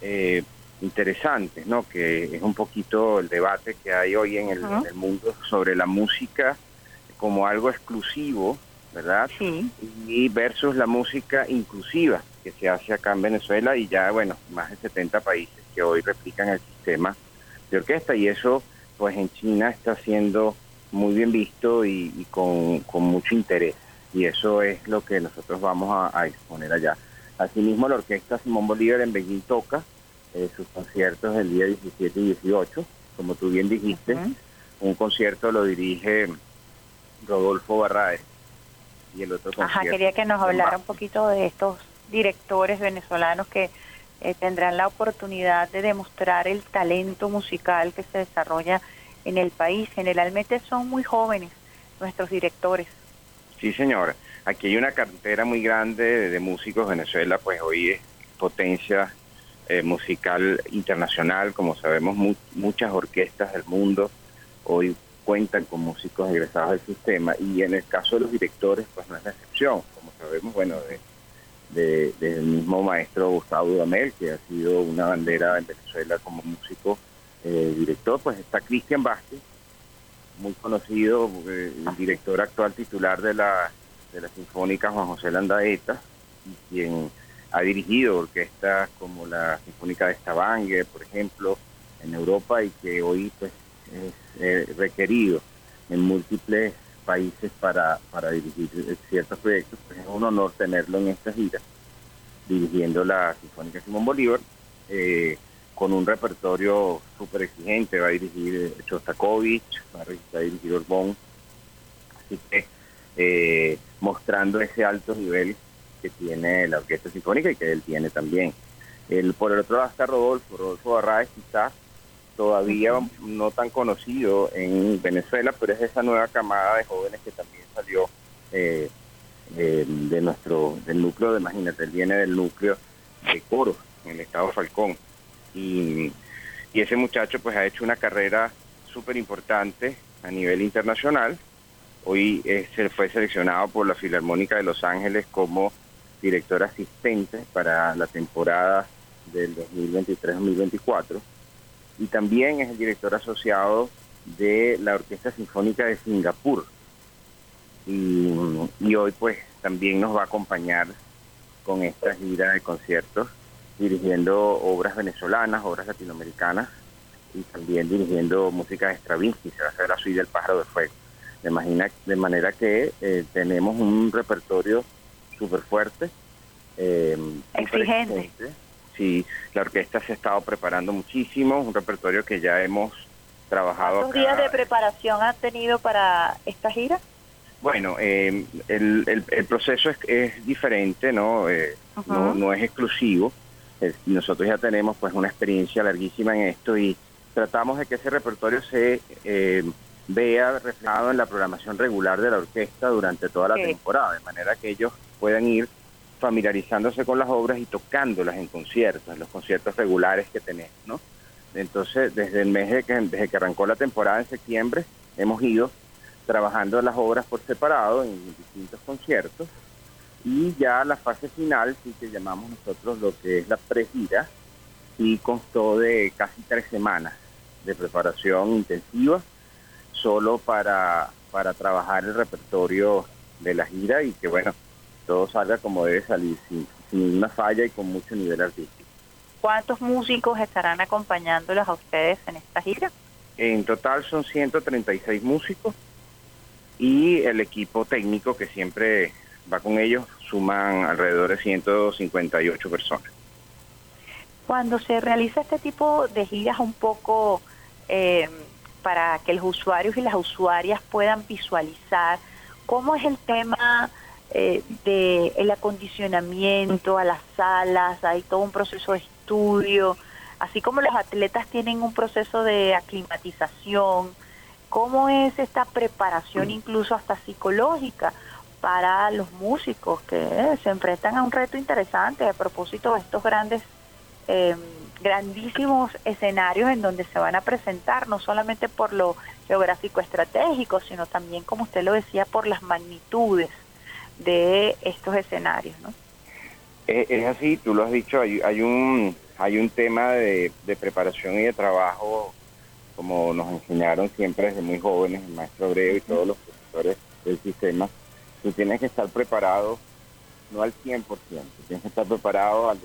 eh, interesantes, ¿no? Que es un poquito el debate que hay hoy en el, en el mundo sobre la música como algo exclusivo, ¿verdad? Sí. Y versus la música inclusiva que se hace acá en Venezuela y ya, bueno, más de 70 países que hoy replican el sistema de orquesta y eso, pues en China está siendo muy bien visto y, y con, con mucho interés. Y eso es lo que nosotros vamos a, a exponer allá. Asimismo, la orquesta Simón Bolívar en Beijing toca eh, sus conciertos el día 17 y 18, como tú bien dijiste, un concierto lo dirige Rodolfo Barraez y el otro concierto Ajá, quería que nos hablara un poquito de estos directores venezolanos que eh, tendrán la oportunidad de demostrar el talento musical que se desarrolla en el país. Generalmente son muy jóvenes nuestros directores. Sí, señora. Aquí hay una cantera muy grande de, de músicos. Venezuela, pues hoy es potencia eh, musical internacional. Como sabemos, mu- muchas orquestas del mundo hoy cuentan con músicos egresados del sistema. Y en el caso de los directores, pues no es la excepción. Como sabemos, bueno, de, de- del mismo maestro Gustavo Dudamel, que ha sido una bandera en Venezuela como músico eh, director, pues está Cristian Vázquez, muy conocido, eh, director actual titular de la, de la Sinfónica Juan José Landaeta, y quien ha dirigido orquestas como la Sinfónica de Stavanger, por ejemplo, en Europa, y que hoy pues es eh, requerido en múltiples países para, para dirigir eh, ciertos proyectos. Pues es un honor tenerlo en esta gira, dirigiendo la Sinfónica Simón Bolívar. eh, con un repertorio súper exigente, va a dirigir eh, Shostakovich, va a dirigir- Orbón, así que eh, mostrando ese alto nivel que tiene la Orquesta Sinfónica y que él tiene también. El, por el otro lado está Rodolfo, Rodolfo Barraez quizás todavía no tan conocido en Venezuela, pero es esa nueva camada de jóvenes que también salió eh, de nuestro del núcleo, de, imagínate, él viene del núcleo de coro en el estado Falcón. Y, y ese muchacho pues ha hecho una carrera súper importante a nivel internacional. Hoy eh, se fue seleccionado por la Filarmónica de Los Ángeles como director asistente para la temporada del 2023-2024 y también es el director asociado de la Orquesta Sinfónica de Singapur. Y, y hoy pues también nos va a acompañar con esta gira de conciertos dirigiendo obras venezolanas, obras latinoamericanas y también dirigiendo música de Stravinsky, se va a hacer la suite del pájaro de fuego. De, imagina, de manera que eh, tenemos un repertorio súper fuerte. Eh, Exigente. Sí, la orquesta se ha estado preparando muchísimo, un repertorio que ya hemos trabajado ¿Cuántos días de preparación ha tenido para esta gira? Bueno, eh, el, el, el proceso es, es diferente, ¿no? Eh, no, no es exclusivo. Eh, nosotros ya tenemos pues una experiencia larguísima en esto y tratamos de que ese repertorio se eh, vea reflejado en la programación regular de la orquesta durante toda la temporada, de manera que ellos puedan ir familiarizándose con las obras y tocándolas en conciertos, en los conciertos regulares que tenemos, ¿no? Entonces, desde el mes de que, desde que arrancó la temporada en septiembre, hemos ido trabajando las obras por separado en distintos conciertos y ya la fase final, sí que llamamos nosotros lo que es la pregira, y constó de casi tres semanas de preparación intensiva solo para, para trabajar el repertorio de la gira y que bueno, todo salga como debe salir, sin, sin ninguna falla y con mucho nivel artístico. ¿Cuántos músicos estarán acompañándolos a ustedes en esta gira? En total son 136 músicos y el equipo técnico que siempre va con ellos suman alrededor de 158 personas. Cuando se realiza este tipo de giras un poco eh, para que los usuarios y las usuarias puedan visualizar cómo es el tema eh, de el acondicionamiento a las salas, hay todo un proceso de estudio, así como los atletas tienen un proceso de aclimatización, cómo es esta preparación incluso hasta psicológica para los músicos que eh, se enfrentan a un reto interesante a propósito de estos grandes eh, grandísimos escenarios en donde se van a presentar, no solamente por lo geográfico estratégico, sino también, como usted lo decía, por las magnitudes de estos escenarios, ¿no? Es, así, tú lo has dicho, hay, hay un hay un tema de, preparación y de trabajo, como nos enseñaron siempre desde muy jóvenes, el maestro Abreu y todos los profesores del sistema, tú tienes que estar preparado no al 100%, tienes que estar preparado al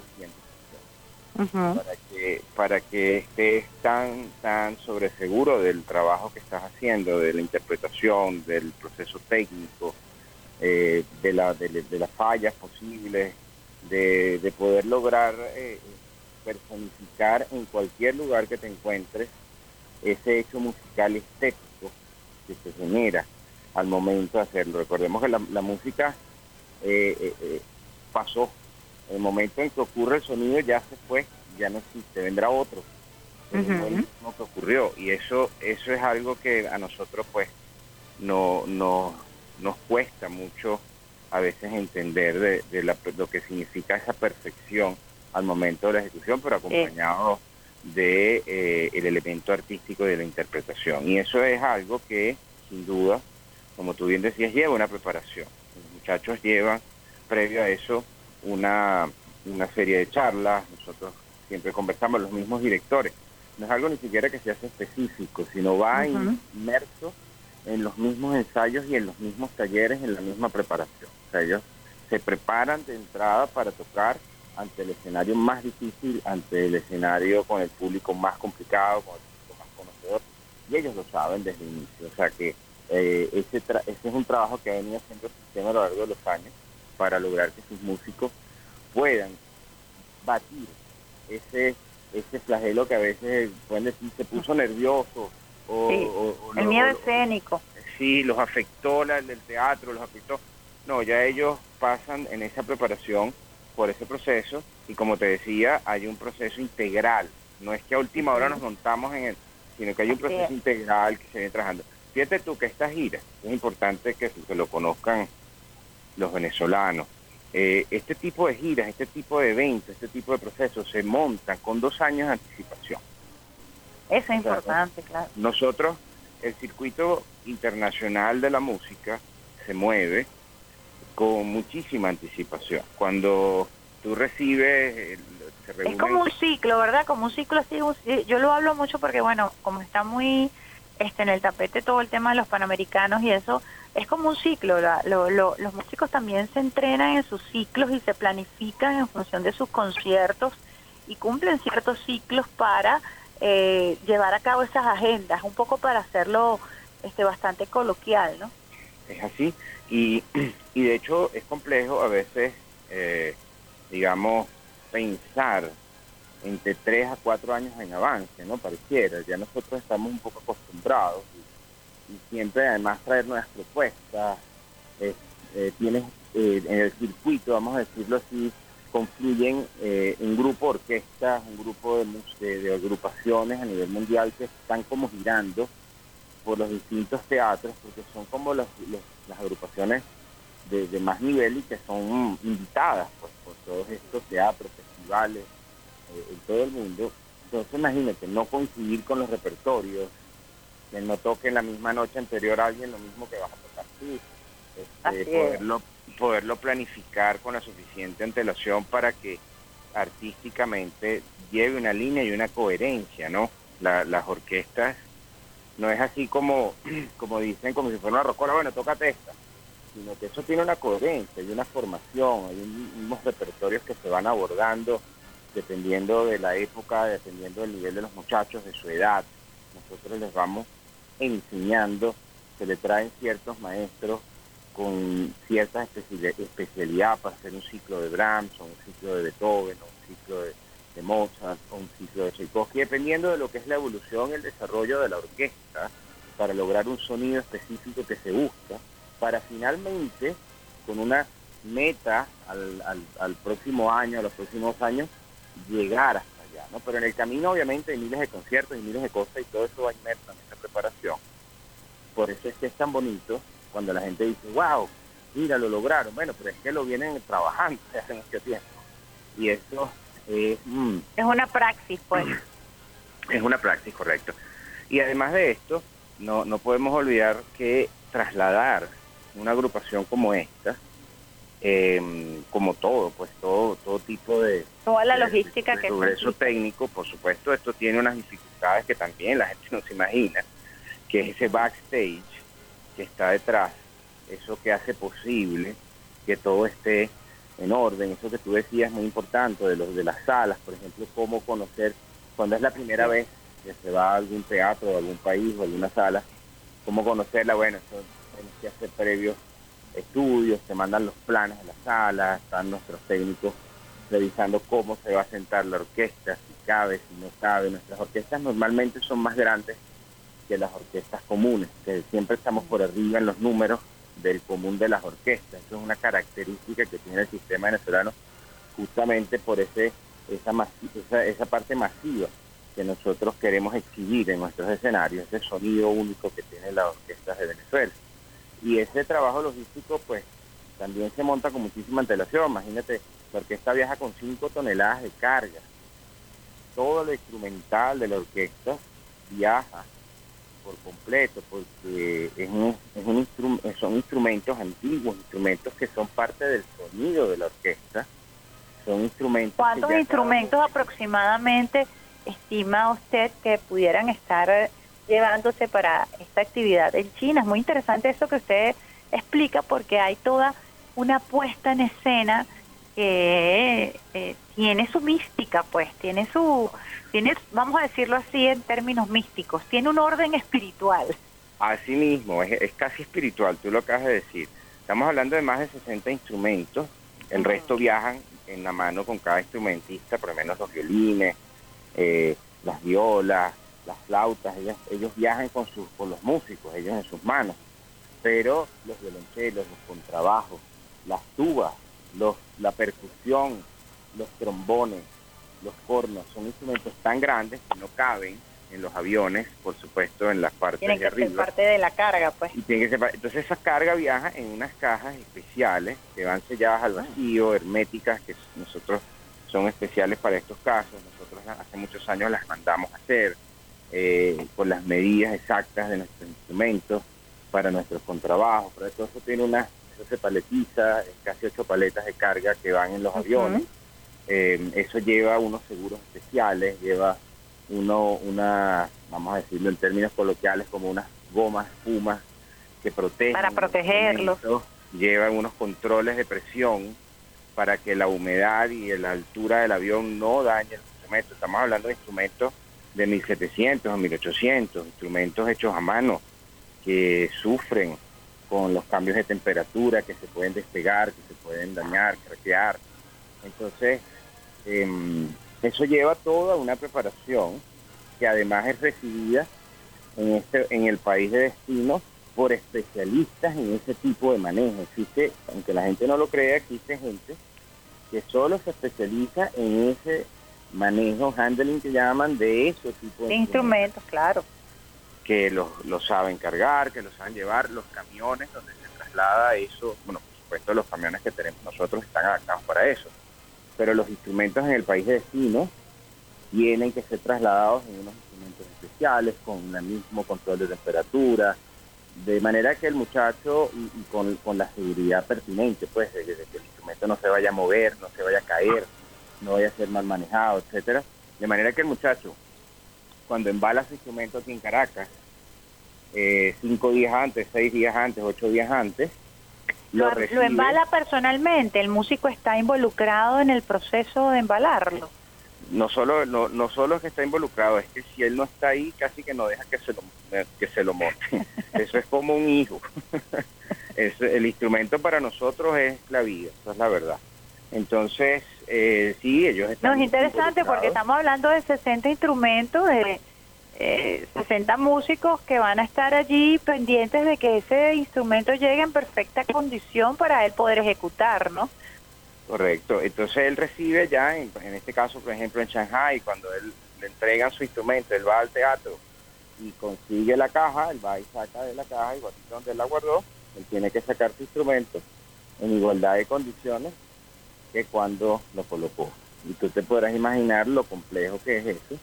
200%. para que para que estés tan tan sobre seguro del trabajo que estás haciendo de la interpretación del proceso técnico eh, de la de, las fallas posibles de, poder lograr eh, personificar en cualquier lugar que te encuentres ese hecho musical estético que se genera al momento de hacerlo. Recordemos que la, música eh, eh, pasó. El momento en que ocurre el sonido ya se fue, ya no existe, vendrá otro. no que ocurrió. Y eso, eso es algo que a nosotros pues no, no nos cuesta mucho a veces entender de, lo que significa esa perfección al momento de la ejecución, pero acompañado de eh, el elemento artístico de la interpretación. Y eso es algo que, sin duda, como tú bien decías, lleva una preparación. Los muchachos llevan, previo a eso, una, una serie de charlas, nosotros siempre conversamos, los mismos directores. No es algo ni siquiera que se hace específico, sino va inmerso en los mismos ensayos y en los mismos talleres, en la misma preparación. O sea, ellos se preparan de entrada para tocar ante el escenario más difícil, ante el escenario con el público más complicado, con el público más conocedor, y ellos lo saben desde el inicio. O sea que eh, ese, ese es un trabajo que ha venido haciendo el sistema a lo largo de los años para lograr que sus músicos puedan batir ese ese flagelo que a veces pueden decir se puso nervioso o, el miedo escénico. Sí, los afectó la, el teatro, los afectó. No, ya ellos pasan en esa preparación por ese proceso y como te decía, hay un proceso integral. No es que a última hora nos montamos en él, sino que hay un proceso integral que se viene trabajando. Fíjate tú que esta gira, es importante que, que lo conozcan los venezolanos. Eh, este tipo de giras, este tipo de eventos, este tipo de procesos se montan con dos años de anticipación. Eso es importante, claro. Nosotros, el circuito internacional de la música se mueve con muchísima anticipación. Cuando tú recibes... Es como un ciclo, ¿verdad? Como un ciclo así. Yo lo hablo mucho porque, bueno, como está muy este, en el tapete todo el tema de los panamericanos y eso, es como un ciclo. los músicos también se entrenan en sus ciclos y se planifican en función de sus conciertos y cumplen ciertos ciclos para eh, llevar a cabo esas agendas, un poco para hacerlo este bastante coloquial, ¿no? Es así, y, y de hecho es complejo a veces, eh, digamos, pensar entre tres a cuatro años en avance, ¿no? Pareciera, ya nosotros estamos un poco acostumbrados y, siempre además traer nuevas propuestas, eh, tienes en el circuito, vamos a decirlo así, confluyen eh, un grupo de orquestas, un grupo de, de, agrupaciones a nivel mundial que están como girando por los distintos teatros, porque son como las agrupaciones de, más nivel y que son invitadas pues, por todos estos teatros, festivales eh, en todo el mundo. Entonces imagínate, no coincidir con los repertorios, que no toque en la misma noche anterior a alguien lo mismo que vas a tocar tú, este, poderlo poderlo planificar con la suficiente antelación para que artísticamente lleve una línea y una coherencia, ¿no? las orquestas no es así como, como dicen, como si fuera una rocola, bueno, tócate esta, sino que eso tiene una coherencia y una formación, hay unos repertorios que se van abordando dependiendo de la época, dependiendo del nivel de los muchachos, de su edad. Nosotros les vamos enseñando, se le traen ciertos maestros con cierta especialidad para hacer un ciclo de Brahms o un ciclo de Beethoven o un ciclo de, Mozart o un ciclo de Tchaikovsky, dependiendo de lo que es la evolución el desarrollo de la orquesta para lograr un sonido específico que se busca, para finalmente, con una meta al, al, próximo año, a los próximos años, llegar hasta allá. ¿no? Pero en el camino obviamente hay miles de conciertos y miles de cosas y todo eso va inmerso en esa preparación. Por eso es que es tan bonito cuando la gente dice, wow, mira, lo lograron. Bueno, pero es que lo vienen trabajando hace mucho tiempo. Y eso es, mm, Es una praxis, pues. es una praxis, correcto. Y además de esto, no, no podemos olvidar que trasladar una agrupación como esta, eh, como todo, pues todo, todo tipo de, Toda la de- logística de que progreso técnico, por supuesto, esto tiene unas dificultades que también la gente no se imagina, que es ese backstage que está detrás, eso que hace posible que todo esté en orden, eso que tú decías es muy importante, de los de las salas, por ejemplo, cómo conocer, cuando es la primera vez que se va a algún teatro, a algún país o a alguna sala, cómo conocerla, bueno, eso tienes que hacer previos estudios, te mandan los planes de la sala, están nuestros técnicos revisando cómo se va a sentar la orquesta, si cabe, si no cabe. Nuestras orquestas normalmente son más grandes que las orquestas comunes, que siempre estamos por arriba en los números del común de las orquestas. Eso es una característica que tiene el sistema venezolano justamente por ese esa, esa, esa parte masiva que nosotros queremos exhibir en nuestros escenarios, ese sonido único que tienen las orquestas de Venezuela. Y ese trabajo logístico, pues, también se monta con muchísima antelación. Imagínate, la orquesta viaja con 5 toneladas de carga. Todo lo instrumental de la orquesta viaja por completo, porque es un, es un instru- son instrumentos antiguos, instrumentos que son parte del sonido de la orquesta. Son instrumentos. ¿Cuántos instrumentos aproximadamente estima usted que pudieran estar llevándose para esta actividad en China? Es muy interesante eso que usted explica porque hay toda una puesta en escena que eh, tiene su mística, pues, tiene su, tiene, vamos a decirlo así en términos místicos, tiene un orden espiritual. Así mismo, es, es casi espiritual, tú lo acabas de decir. Estamos hablando de más de 60 instrumentos, el resto viajan en la mano con cada instrumentista, por lo menos los violines, eh, las violas, las flautas, ellos, ellos viajan con, sus, con los músicos, ellos en sus manos, pero los violonchelos, los contrabajos, las tubas, los, la percusión, los trombones, los cornos, son instrumentos tan grandes que no caben en los aviones, por supuesto, en las partes Tienen de que ser arriba. parte de la carga, pues. Y tiene que ser Entonces esa carga viaja en unas cajas especiales que van selladas al vacío, herméticas, que nosotros son especiales para estos casos. Nosotros hace muchos años las mandamos a hacer eh, con las medidas exactas de nuestros instrumentos para nuestros contrabajos. Pero todo eso tiene una, eso se paletiza, es casi ocho paletas de carga que van en los aviones. Eh, eso lleva unos seguros especiales, lleva uno, una, vamos a decirlo en términos coloquiales, como unas gomas, espumas que protegen. Para los protegerlos. instrumentos, Llevan unos controles de presión para que la humedad y la altura del avión no dañe el instrumento. Estamos hablando de instrumentos de 1700 o 1800, instrumentos hechos a mano que sufren con los cambios de temperatura, que se pueden despegar, que se pueden dañar, craquear. Entonces, em, eso lleva toda una preparación que además es recibida en, este, en el país de destino por especialistas en ese tipo de manejo. Existe, aunque la gente no lo crea, existe gente que solo se especializa en ese manejo, handling que llaman, de ese tipo de De instrumentos, claro. que los, los saben cargar, que los saben llevar, los camiones donde se traslada eso, bueno, por supuesto los camiones que tenemos nosotros están adaptados para eso, pero los instrumentos en el país de destino tienen que ser trasladados en unos instrumentos especiales, con el mismo control de temperatura, de manera que el muchacho, y, con, con la seguridad pertinente, pues, de, de que el instrumento no se vaya a mover, no se vaya a caer, no vaya a ser mal manejado, etcétera, de manera que el muchacho cuando embala su instrumento aquí en Caracas, eh, cinco días antes, seis días antes, ocho días antes, lo, Lo, recibe. lo embala personalmente, el músico está involucrado en el proceso de embalarlo. No solo, no, no solo es que está involucrado, es que si él no está ahí, casi que no deja que se lo, que se lo monte. Eso es como un hijo. Es- el instrumento para nosotros es la vida, eso es la verdad. Entonces, eh, sí, ellos No, están es interesante porque estamos hablando de 60 instrumentos, de eh, 60 músicos que van a estar allí pendientes de que ese instrumento llegue en perfecta condición para él poder ejecutar, ¿no? Correcto. Entonces él recibe ya, en, este caso, por ejemplo, en Shanghai, cuando él le entregan su instrumento, él va al teatro y consigue la caja, él va y saca de la caja, igualito donde él la guardó, él tiene que sacar su instrumento en igualdad de condiciones que cuando lo colocó. Y tú te podrás imaginar lo complejo que es eso,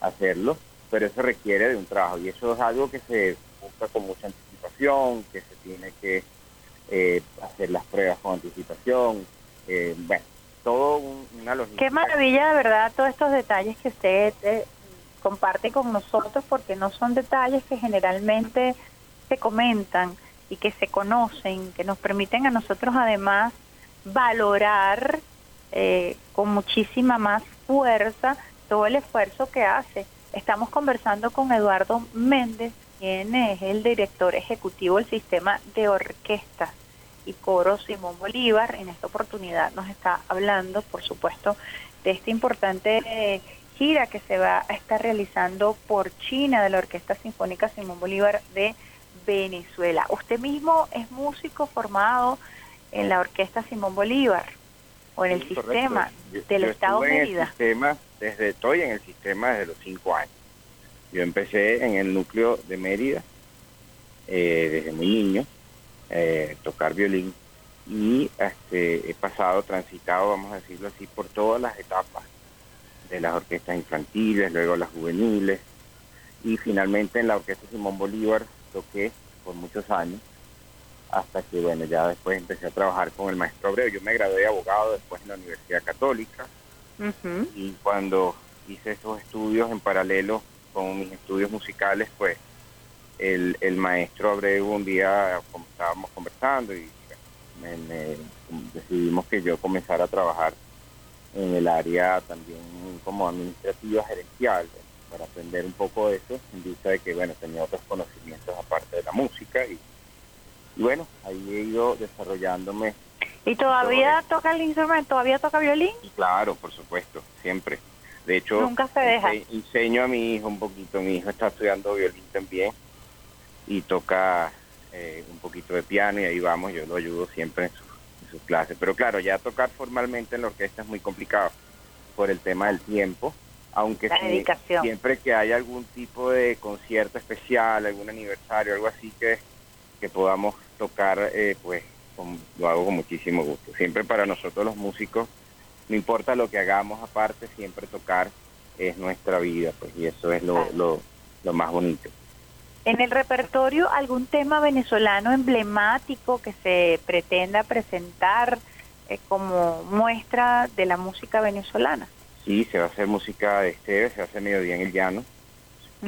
hacerlo, pero eso requiere de un trabajo y eso es algo que se busca con mucha anticipación, que se tiene que eh, hacer las pruebas con anticipación, eh, bueno, todo una logística. Qué maravilla de verdad todos estos detalles que usted eh, comparte con nosotros porque no son detalles que generalmente se comentan y que se conocen, que nos permiten a nosotros además valorar eh, con muchísima más fuerza todo el esfuerzo que hace. Estamos conversando con Eduardo Méndez, quien es el director ejecutivo del sistema de orquestas y coro Simón Bolívar. En esta oportunidad nos está hablando, por supuesto, de esta importante eh, gira que se va a estar realizando por China de la Orquesta Sinfónica Simón Bolívar de Venezuela. Usted mismo es músico formado en la Orquesta Simón Bolívar o en el sistema del Estado de Mérida. Sistema, desde, estoy en el sistema desde los cinco años. Yo empecé en el núcleo de Mérida eh, desde muy niño, eh, tocar violín y este, he pasado, transitado, vamos a decirlo así, por todas las etapas de las orquestas infantiles, luego las juveniles y finalmente en la Orquesta Simón Bolívar toqué por muchos años hasta que bueno ya después empecé a trabajar con el maestro Abreu. Yo me gradué de abogado después en la Universidad Católica Y cuando hice esos estudios en paralelo con mis estudios musicales, pues el, el maestro Abreu un día estábamos conversando y me- me- decidimos que yo comenzara a trabajar en el área también como administrativa gerencial para aprender un poco de eso en vista de que bueno tenía otros conocimientos aparte de la música y bueno ahí he ido desarrollándome ¿Y todavía toca el instrumento? ¿Todavía toca violín? claro por supuesto siempre de hecho Nunca se deja. ense- enseño a mi hijo un poquito mi hijo está estudiando violín también y toca eh, un poquito de piano y ahí vamos yo lo ayudo siempre en sus, en sus clases pero claro ya tocar formalmente en la orquesta es muy complicado por el tema del tiempo aunque sí, siempre que haya algún tipo de concierto especial algún aniversario algo así que que podamos tocar eh, pues con- lo hago con muchísimo gusto siempre para nosotros los músicos no importa lo que hagamos aparte siempre tocar es nuestra vida pues y eso es lo, lo, lo más bonito En el repertorio, algún tema venezolano emblemático que se pretenda presentar eh, como muestra de la música venezolana. Sí, se va a hacer música de estéreo, se va a hacer mediodía en el llano,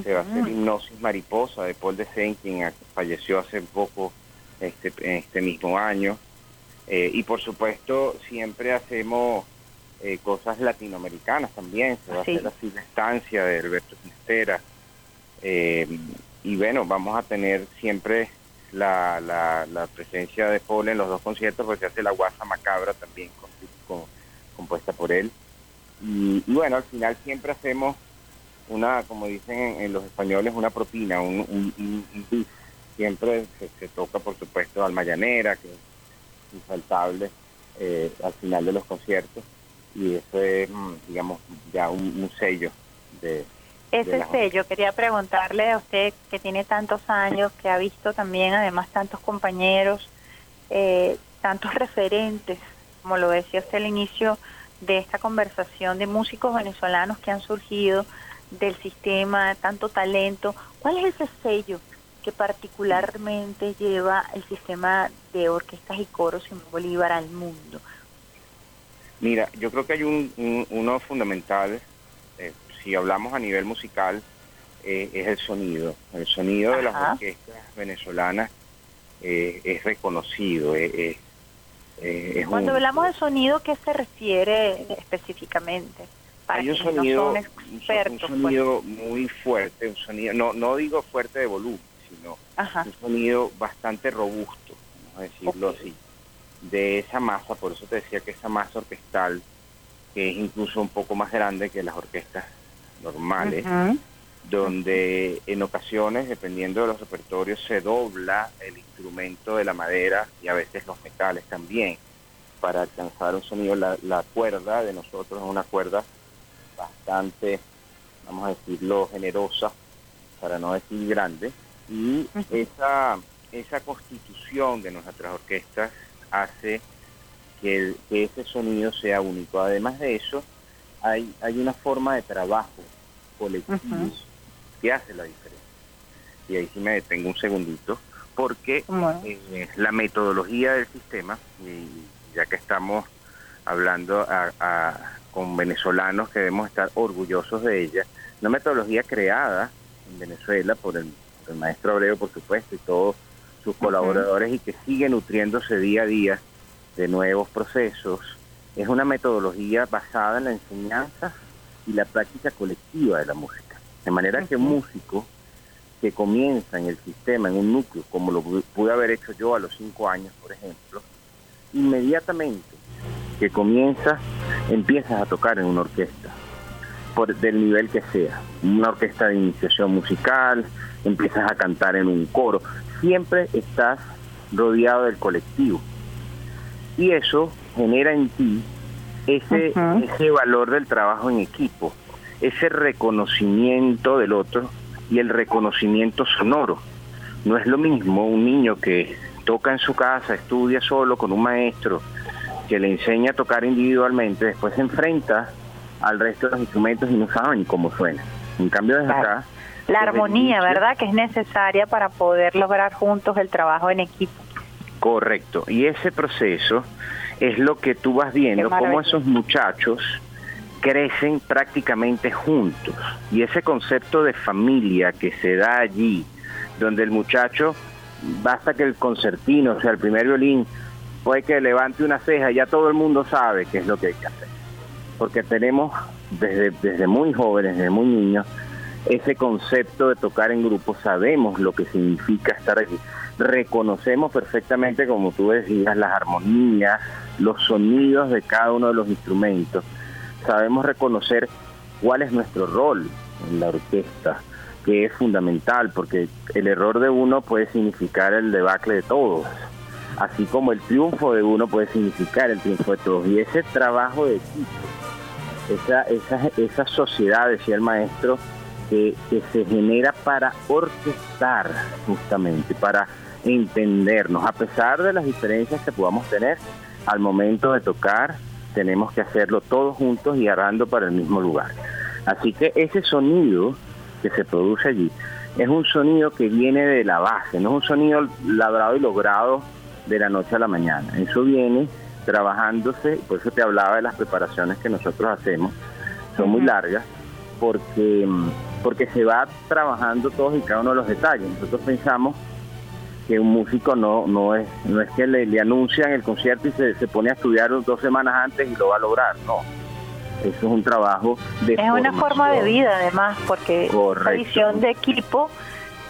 se va a hacer. Hipnosis Mariposa de Paul de Sen, quien falleció hace poco este, en este mismo año. Eh, y por supuesto, siempre hacemos eh, cosas latinoamericanas también. Se va Sí. a hacer así la estancia de Alberto Quintera. Eh, y bueno, vamos a tener siempre la, la, la presencia de Paul en los dos conciertos, porque se hace la Guasa Macabra también, con- con- compuesta por él. Y, y bueno, al final siempre hacemos una, como dicen en, en los españoles, una propina, un, un, un- un. Siempre se, se toca, por supuesto, Alma Llanera, que es infaltable eh, al final de los conciertos. Y eso es, mm, digamos, ya un, un sello de... Ese sello, quería preguntarle a usted que tiene tantos años, que ha visto también además tantos compañeros, eh, tantos referentes, como lo decía usted al inicio de esta conversación, de músicos venezolanos que han surgido del sistema, tanto talento. ¿Cuál es ese sello que particularmente lleva el sistema de orquestas y coros en Bolívar al mundo? Mira, yo creo que hay un, un- uno fundamental, eh, si hablamos a nivel musical, eh, es el sonido. El sonido de las orquestas venezolanas eh, es reconocido, es Cuando hablamos de sonido, ¿qué se refiere específicamente? Para hay un sonido, no son expertos. un pues. sonido muy fuerte, un sonido, no, no digo fuerte de volumen, sino Ajá. un sonido bastante robusto, vamos a decirlo así, de esa masa, por eso te decía que esa masa orquestal, que es incluso un poco más grande que las orquestas normales, donde en ocasiones, dependiendo de los repertorios, se dobla el instrumento de la madera y a veces los metales también, para alcanzar un sonido. La, la cuerda de nosotros es una cuerda bastante, vamos a decirlo, generosa, para no decir grande, y esa, esa constitución de nuestras orquestas hace que, el- que ese sonido sea único. Además de eso, hay, hay una forma de trabajo colectivo que hace la diferencia. Y ahí sí me detengo un segundito, porque eh, la metodología del sistema, y ya que estamos hablando con venezolanos que debemos estar orgullosos de ella, una metodología creada en Venezuela por el, maestro Abreu, por supuesto, y todos sus colaboradores, y que sigue nutriéndose día a día de nuevos procesos. Es una metodología basada en la enseñanza y la práctica colectiva de la música. De manera que un músico que comienza en el sistema, en un núcleo, como lo pude haber hecho yo a los cinco años, por ejemplo, inmediatamente que comienza, empiezas a tocar en una orquesta, por del nivel que sea, una orquesta de iniciación musical, empiezas a cantar en un coro, siempre estás rodeado del colectivo. Y eso genera en ti ese, ese valor del trabajo en equipo, ese reconocimiento del otro y el reconocimiento sonoro. No es lo mismo un niño que toca en su casa, estudia solo con un maestro, que le enseña a tocar individualmente, después se enfrenta al resto de los instrumentos y no saben cómo suena. En cambio, desde acá... La armonía, ¿verdad? Que es necesaria para poder lograr juntos el trabajo en equipo. Correcto. Y ese proceso es lo que tú vas viendo, cómo esos muchachos crecen prácticamente juntos. Y ese concepto de familia que se da allí, donde el muchacho, basta que el concertino, o sea, el primer violín, puede que levante una ceja, ya todo el mundo sabe qué es lo que hay que hacer. Porque tenemos desde, desde muy jóvenes, desde muy niños, ese concepto de tocar en grupo, sabemos lo que significa estar allí. Reconocemos perfectamente, como tú decías, las armonías, los sonidos de cada uno de los instrumentos sabemos reconocer cuál es nuestro rol en la orquesta, que es fundamental, porque el error de uno puede significar el debacle de todos, así como el triunfo de uno puede significar el triunfo de todos. Y ese trabajo de equipo, esa sociedad, decía el maestro, que, que se genera para orquestar justamente, para entendernos, a pesar de las diferencias que podamos tener al momento de tocar tenemos que hacerlo todos juntos y arando para el mismo lugar. Así que ese sonido que se produce allí es un sonido que viene de la base, no es un sonido labrado y logrado de la noche a la mañana. Eso viene trabajándose, por eso te hablaba de las preparaciones que nosotros hacemos, son muy largas, porque, porque se va trabajando todos y cada uno de los detalles. Nosotros pensamos que un músico no no es no es que le, anuncian el concierto y se, se, pone a estudiar dos semanas antes y lo va a lograr, no. Eso es un trabajo de Es una forma de vida además, porque la visión de equipo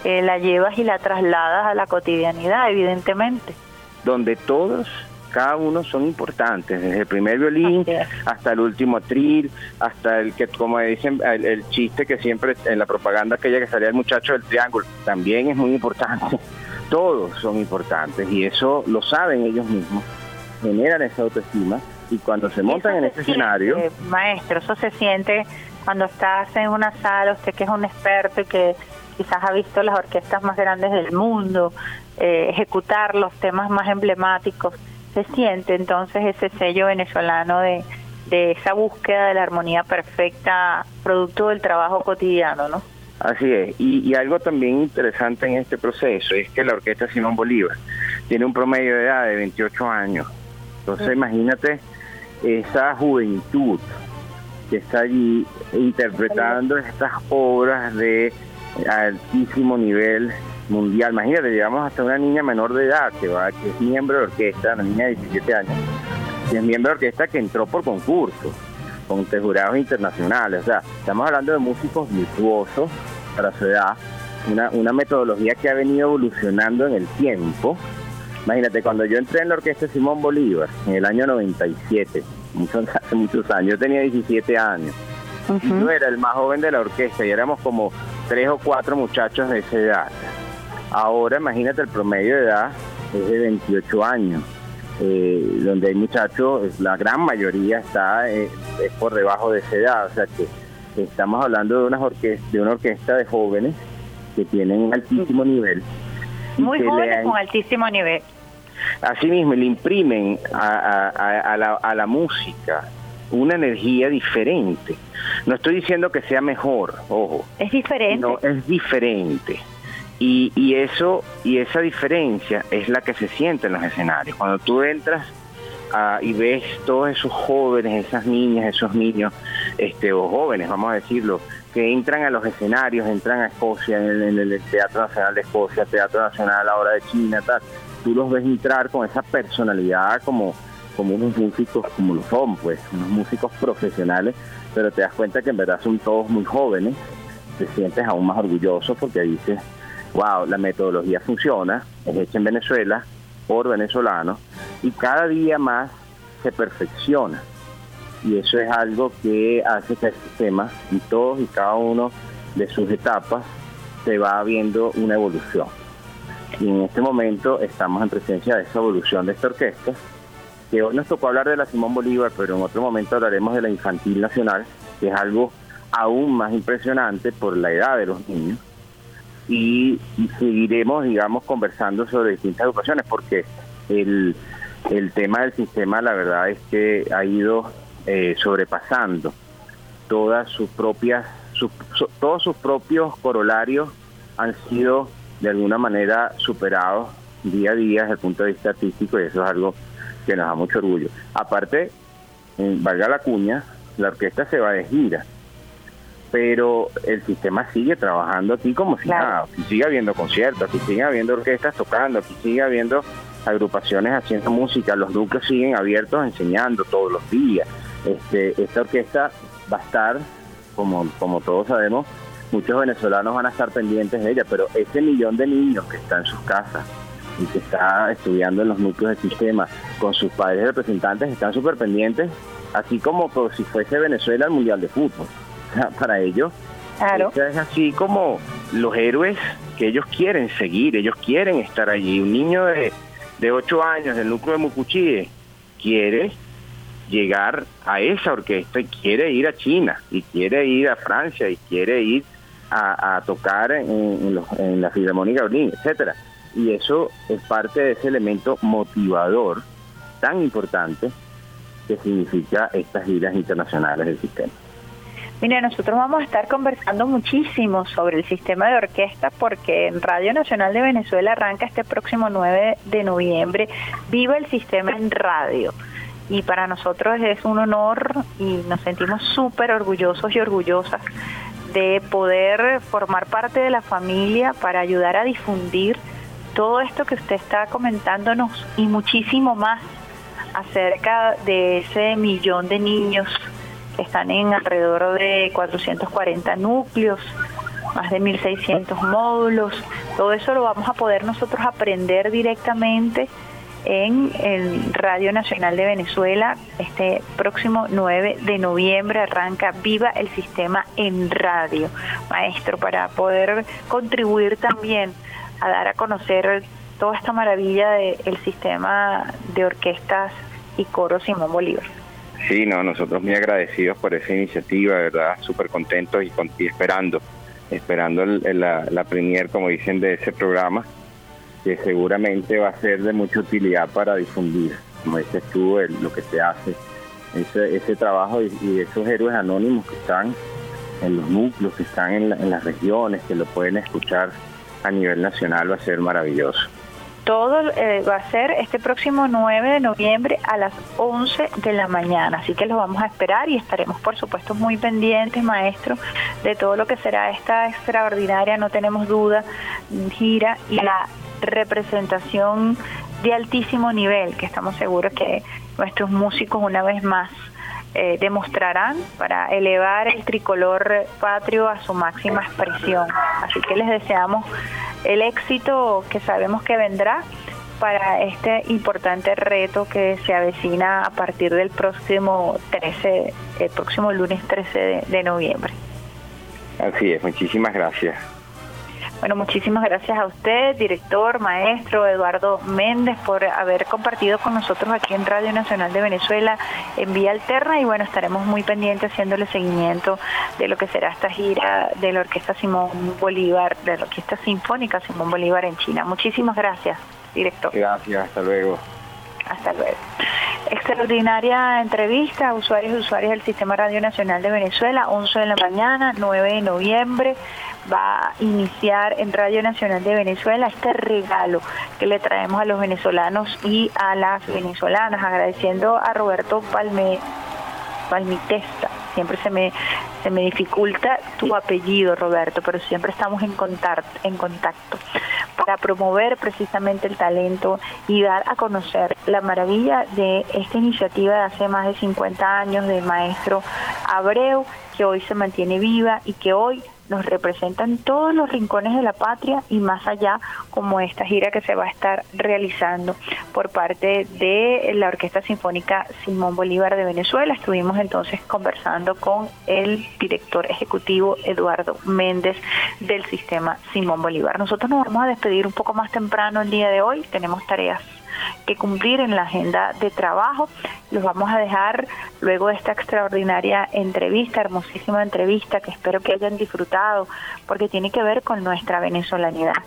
eh, la llevas y la trasladas a la cotidianidad, evidentemente. Donde todos cada uno son importantes, desde el primer violín hasta el último tril, hasta el que, como dicen, el, el, chiste que siempre en la propaganda aquella que salía el muchacho del triángulo, también es muy importante. Todos son importantes y eso lo saben ellos mismos, generan esa autoestima y cuando se montan en este escenario... Maestro, eso se siente cuando estás en una sala, usted que es un experto y que quizás ha visto las orquestas más grandes del mundo, eh, ejecutar los temas más emblemáticos, se siente entonces ese sello venezolano de, de esa búsqueda de la armonía perfecta, producto del trabajo cotidiano, ¿no? Así es, y, algo también interesante en este proceso es que la Orquesta Simón Bolívar tiene un promedio de edad de 28 años. Entonces imagínate esa juventud que está allí interpretando estas obras de altísimo nivel mundial. Imagínate, llegamos hasta una niña menor de edad que va, que es miembro de orquesta, una niña de 17 años, que es miembro de orquesta que entró por concurso con jurados internacionales. O sea, estamos hablando de músicos virtuosos para su edad, una, una metodología que ha venido evolucionando en el tiempo. Imagínate, cuando yo entré en la orquesta Simón Bolívar, en el año 97, muchos, hace muchos años, yo tenía 17 años. Yo era el más joven de la orquesta y éramos como tres o cuatro muchachos de esa edad. Ahora, imagínate, el promedio de edad es de 28 años. Eh, donde hay muchachos, la gran mayoría está eh, es por debajo de esa edad, o sea que estamos hablando de una orquesta, de una orquesta de jóvenes que tienen un altísimo nivel. Muy jóvenes con altísimo nivel. Asimismo, le imprimen a, la, a la música una energía diferente. No estoy diciendo que sea mejor, ojo. Es diferente. No, es diferente. Y, eso y esa diferencia es la que se siente en los escenarios. Cuando tú entras ah, y ves todos esos jóvenes, esas niñas, esos niños, este, o jóvenes, vamos a decirlo, que entran a los escenarios, entran a Escocia, en el, en el Teatro Nacional de Escocia, Teatro Nacional ahora de China, tal, tú los ves entrar con esa personalidad como, como unos músicos, como lo son, pues, unos músicos profesionales, pero te das cuenta que en verdad son todos muy jóvenes, te sientes aún más orgulloso porque dices, wow, la metodología funciona, es hecha en Venezuela, por venezolanos, y cada día más se perfecciona. Y eso es algo que hace que el sistema, y todos y cada uno de sus etapas, se va viendo una evolución. Y en este momento estamos en presencia de esa evolución de esta orquesta, que hoy nos tocó hablar de la Simón Bolívar, pero en otro momento hablaremos de la Infantil Nacional, que es algo aún más impresionante por la edad de los niños. Y, seguiremos, digamos, conversando sobre distintas educaciones, porque el, el tema del sistema, la verdad es que ha ido eh, sobrepasando todas sus propias, sus, su- todos sus propios corolarios han sido de alguna manera superados día a día desde el punto de vista artístico y eso es algo que nos da mucho orgullo. Aparte, valga la cuña, la orquesta se va de gira, pero el sistema sigue trabajando aquí como si Claro. nada, aquí sigue habiendo conciertos, aquí sigue habiendo orquestas tocando, aquí sigue habiendo agrupaciones haciendo música, los núcleos siguen abiertos enseñando todos los días. Este, esta orquesta va a estar, como, como todos sabemos, muchos venezolanos van a estar pendientes de ella, pero ese millón de niños que está en sus casas y que está estudiando en los núcleos del sistema con sus padres representantes están súper pendientes, así como por si fuese Venezuela el Mundial de Fútbol. Para ellos Claro. es así como los héroes que ellos quieren seguir, ellos quieren estar allí. Un niño de, de 8 años del núcleo de Mucuchíe quiere llegar a esa orquesta y quiere ir a China, y quiere ir a Francia, y quiere ir a, a tocar en, en los- en la Filarmónica Berlín, etcétera. Y eso es parte de ese elemento motivador tan importante que significa estas giras internacionales del sistema. Mira, nosotros vamos a estar conversando muchísimo sobre el sistema de orquesta porque en Radio Nacional de Venezuela arranca este próximo 9 de noviembre. Viva el sistema en radio. Y para nosotros es un honor y nos sentimos súper orgullosos y orgullosas de poder formar parte de la familia para ayudar a difundir todo esto que usted está comentándonos y muchísimo más acerca de ese millón de niños están en alrededor de 440 núcleos, más de 1.600 módulos. Todo eso lo vamos a poder nosotros aprender directamente en Radio Nacional de Venezuela. Este próximo 9 de noviembre arranca Viva el Sistema en Radio, maestro, para poder contribuir también a dar a conocer toda esta maravilla del sistema de orquestas y coros Simón Bolívar. Sí, no, nosotros muy agradecidos por esa iniciativa, de verdad, súper contentos y, esperando, esperando la, la premier, como dicen, de ese programa, que seguramente va a ser de mucha utilidad para difundir, como dices tú, lo que se hace, ese, ese trabajo y, y esos héroes anónimos que están en los núcleos, que están en, la- en las regiones, que lo pueden escuchar a nivel nacional, va a ser maravilloso. Todo eh, va a ser este próximo 9 de noviembre a las 11 de la mañana, así que los vamos a esperar y estaremos por supuesto muy pendientes, maestro, de todo lo que será esta extraordinaria, no tenemos duda, gira y la representación de altísimo nivel que estamos seguros que nuestros músicos una vez más eh, demostrarán para elevar el tricolor patrio a su máxima expresión. Así que les deseamos el éxito que sabemos que vendrá para este importante reto que se avecina a partir del próximo 13, el próximo lunes 13 de, de noviembre. Así es, muchísimas gracias. Bueno, muchísimas gracias a usted, director, maestro Eduardo Méndez, por haber compartido con nosotros aquí en Radio Nacional de Venezuela en Vía Alterna y bueno, estaremos muy pendientes haciéndole seguimiento de lo que será esta gira de la Orquesta Simón Bolívar, de la Orquesta Sinfónica Simón Bolívar en China. Muchísimas gracias, director. Gracias, hasta luego. Hasta luego. Extraordinaria entrevista a usuarios y usuarias del Sistema Radio Nacional de Venezuela, 11 de la mañana, 9 de noviembre. Va a iniciar en Radio Nacional de Venezuela este regalo que le traemos a los venezolanos y a las venezolanas, agradeciendo a Roberto Palme, Palmitesta. Siempre se me, se me dificulta tu apellido, Roberto, pero siempre estamos en contacto, en contacto para promover precisamente el talento y dar a conocer la maravilla de esta iniciativa de hace más de 50 años del maestro Abreu, que hoy se mantiene viva y que hoy nos representan todos los rincones de la patria y más allá, como esta gira que se va a estar realizando por parte de la Orquesta Sinfónica Simón Bolívar de Venezuela. Estuvimos entonces conversando con el director ejecutivo Eduardo Méndez del sistema Simón Bolívar. Nosotros nos vamos a despedir un poco más temprano el día de hoy, tenemos tareas que cumplir en la agenda de trabajo. Los vamos a dejar luego de esta extraordinaria entrevista, hermosísima entrevista que espero que hayan disfrutado, porque tiene que ver con nuestra venezolanidad,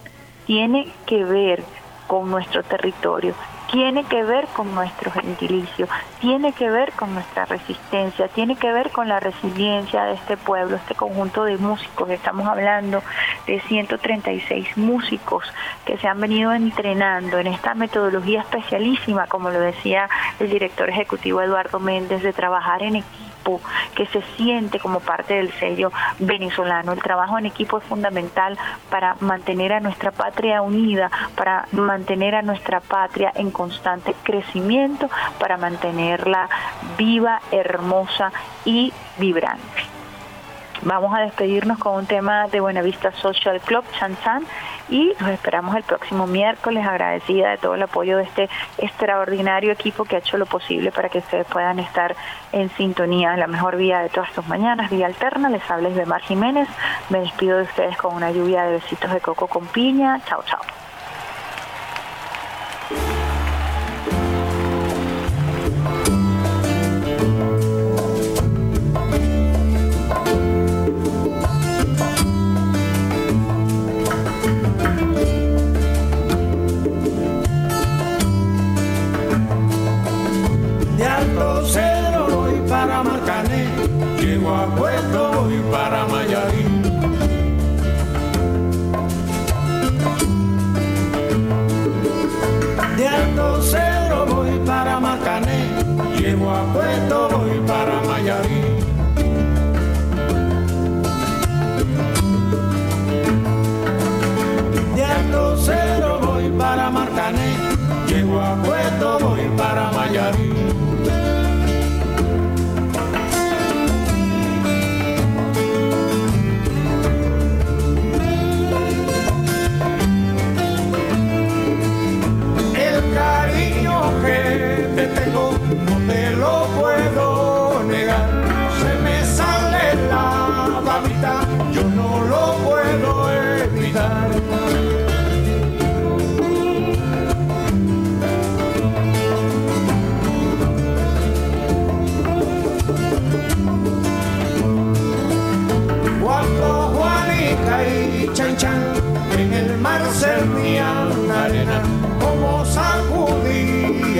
tiene que ver con nuestro territorio, tiene que ver con nuestro gentilicio, tiene que ver con nuestra resistencia, tiene que ver con la resiliencia de este pueblo, este conjunto de músicos. Estamos hablando de 136 músicos que se han venido entrenando en esta metodología especialísima, como lo decía el director ejecutivo Eduardo Méndez, de trabajar en equipo que se siente como parte del sello venezolano. El trabajo en equipo es fundamental para mantener a nuestra patria unida, para mantener a nuestra patria en constante crecimiento, para mantenerla viva, hermosa y vibrante. Vamos a despedirnos con un tema de Buenavista Social Club, Chan Chan, y nos esperamos el próximo miércoles, agradecida de todo el apoyo de este extraordinario equipo que ha hecho lo posible para que ustedes puedan estar en sintonía, la mejor vía de todas sus mañanas, vía alterna, les hables de Mar Jiménez, me despido de ustedes con una lluvia de besitos de coco con piña, chao chao. hacer mi arena, como sacudí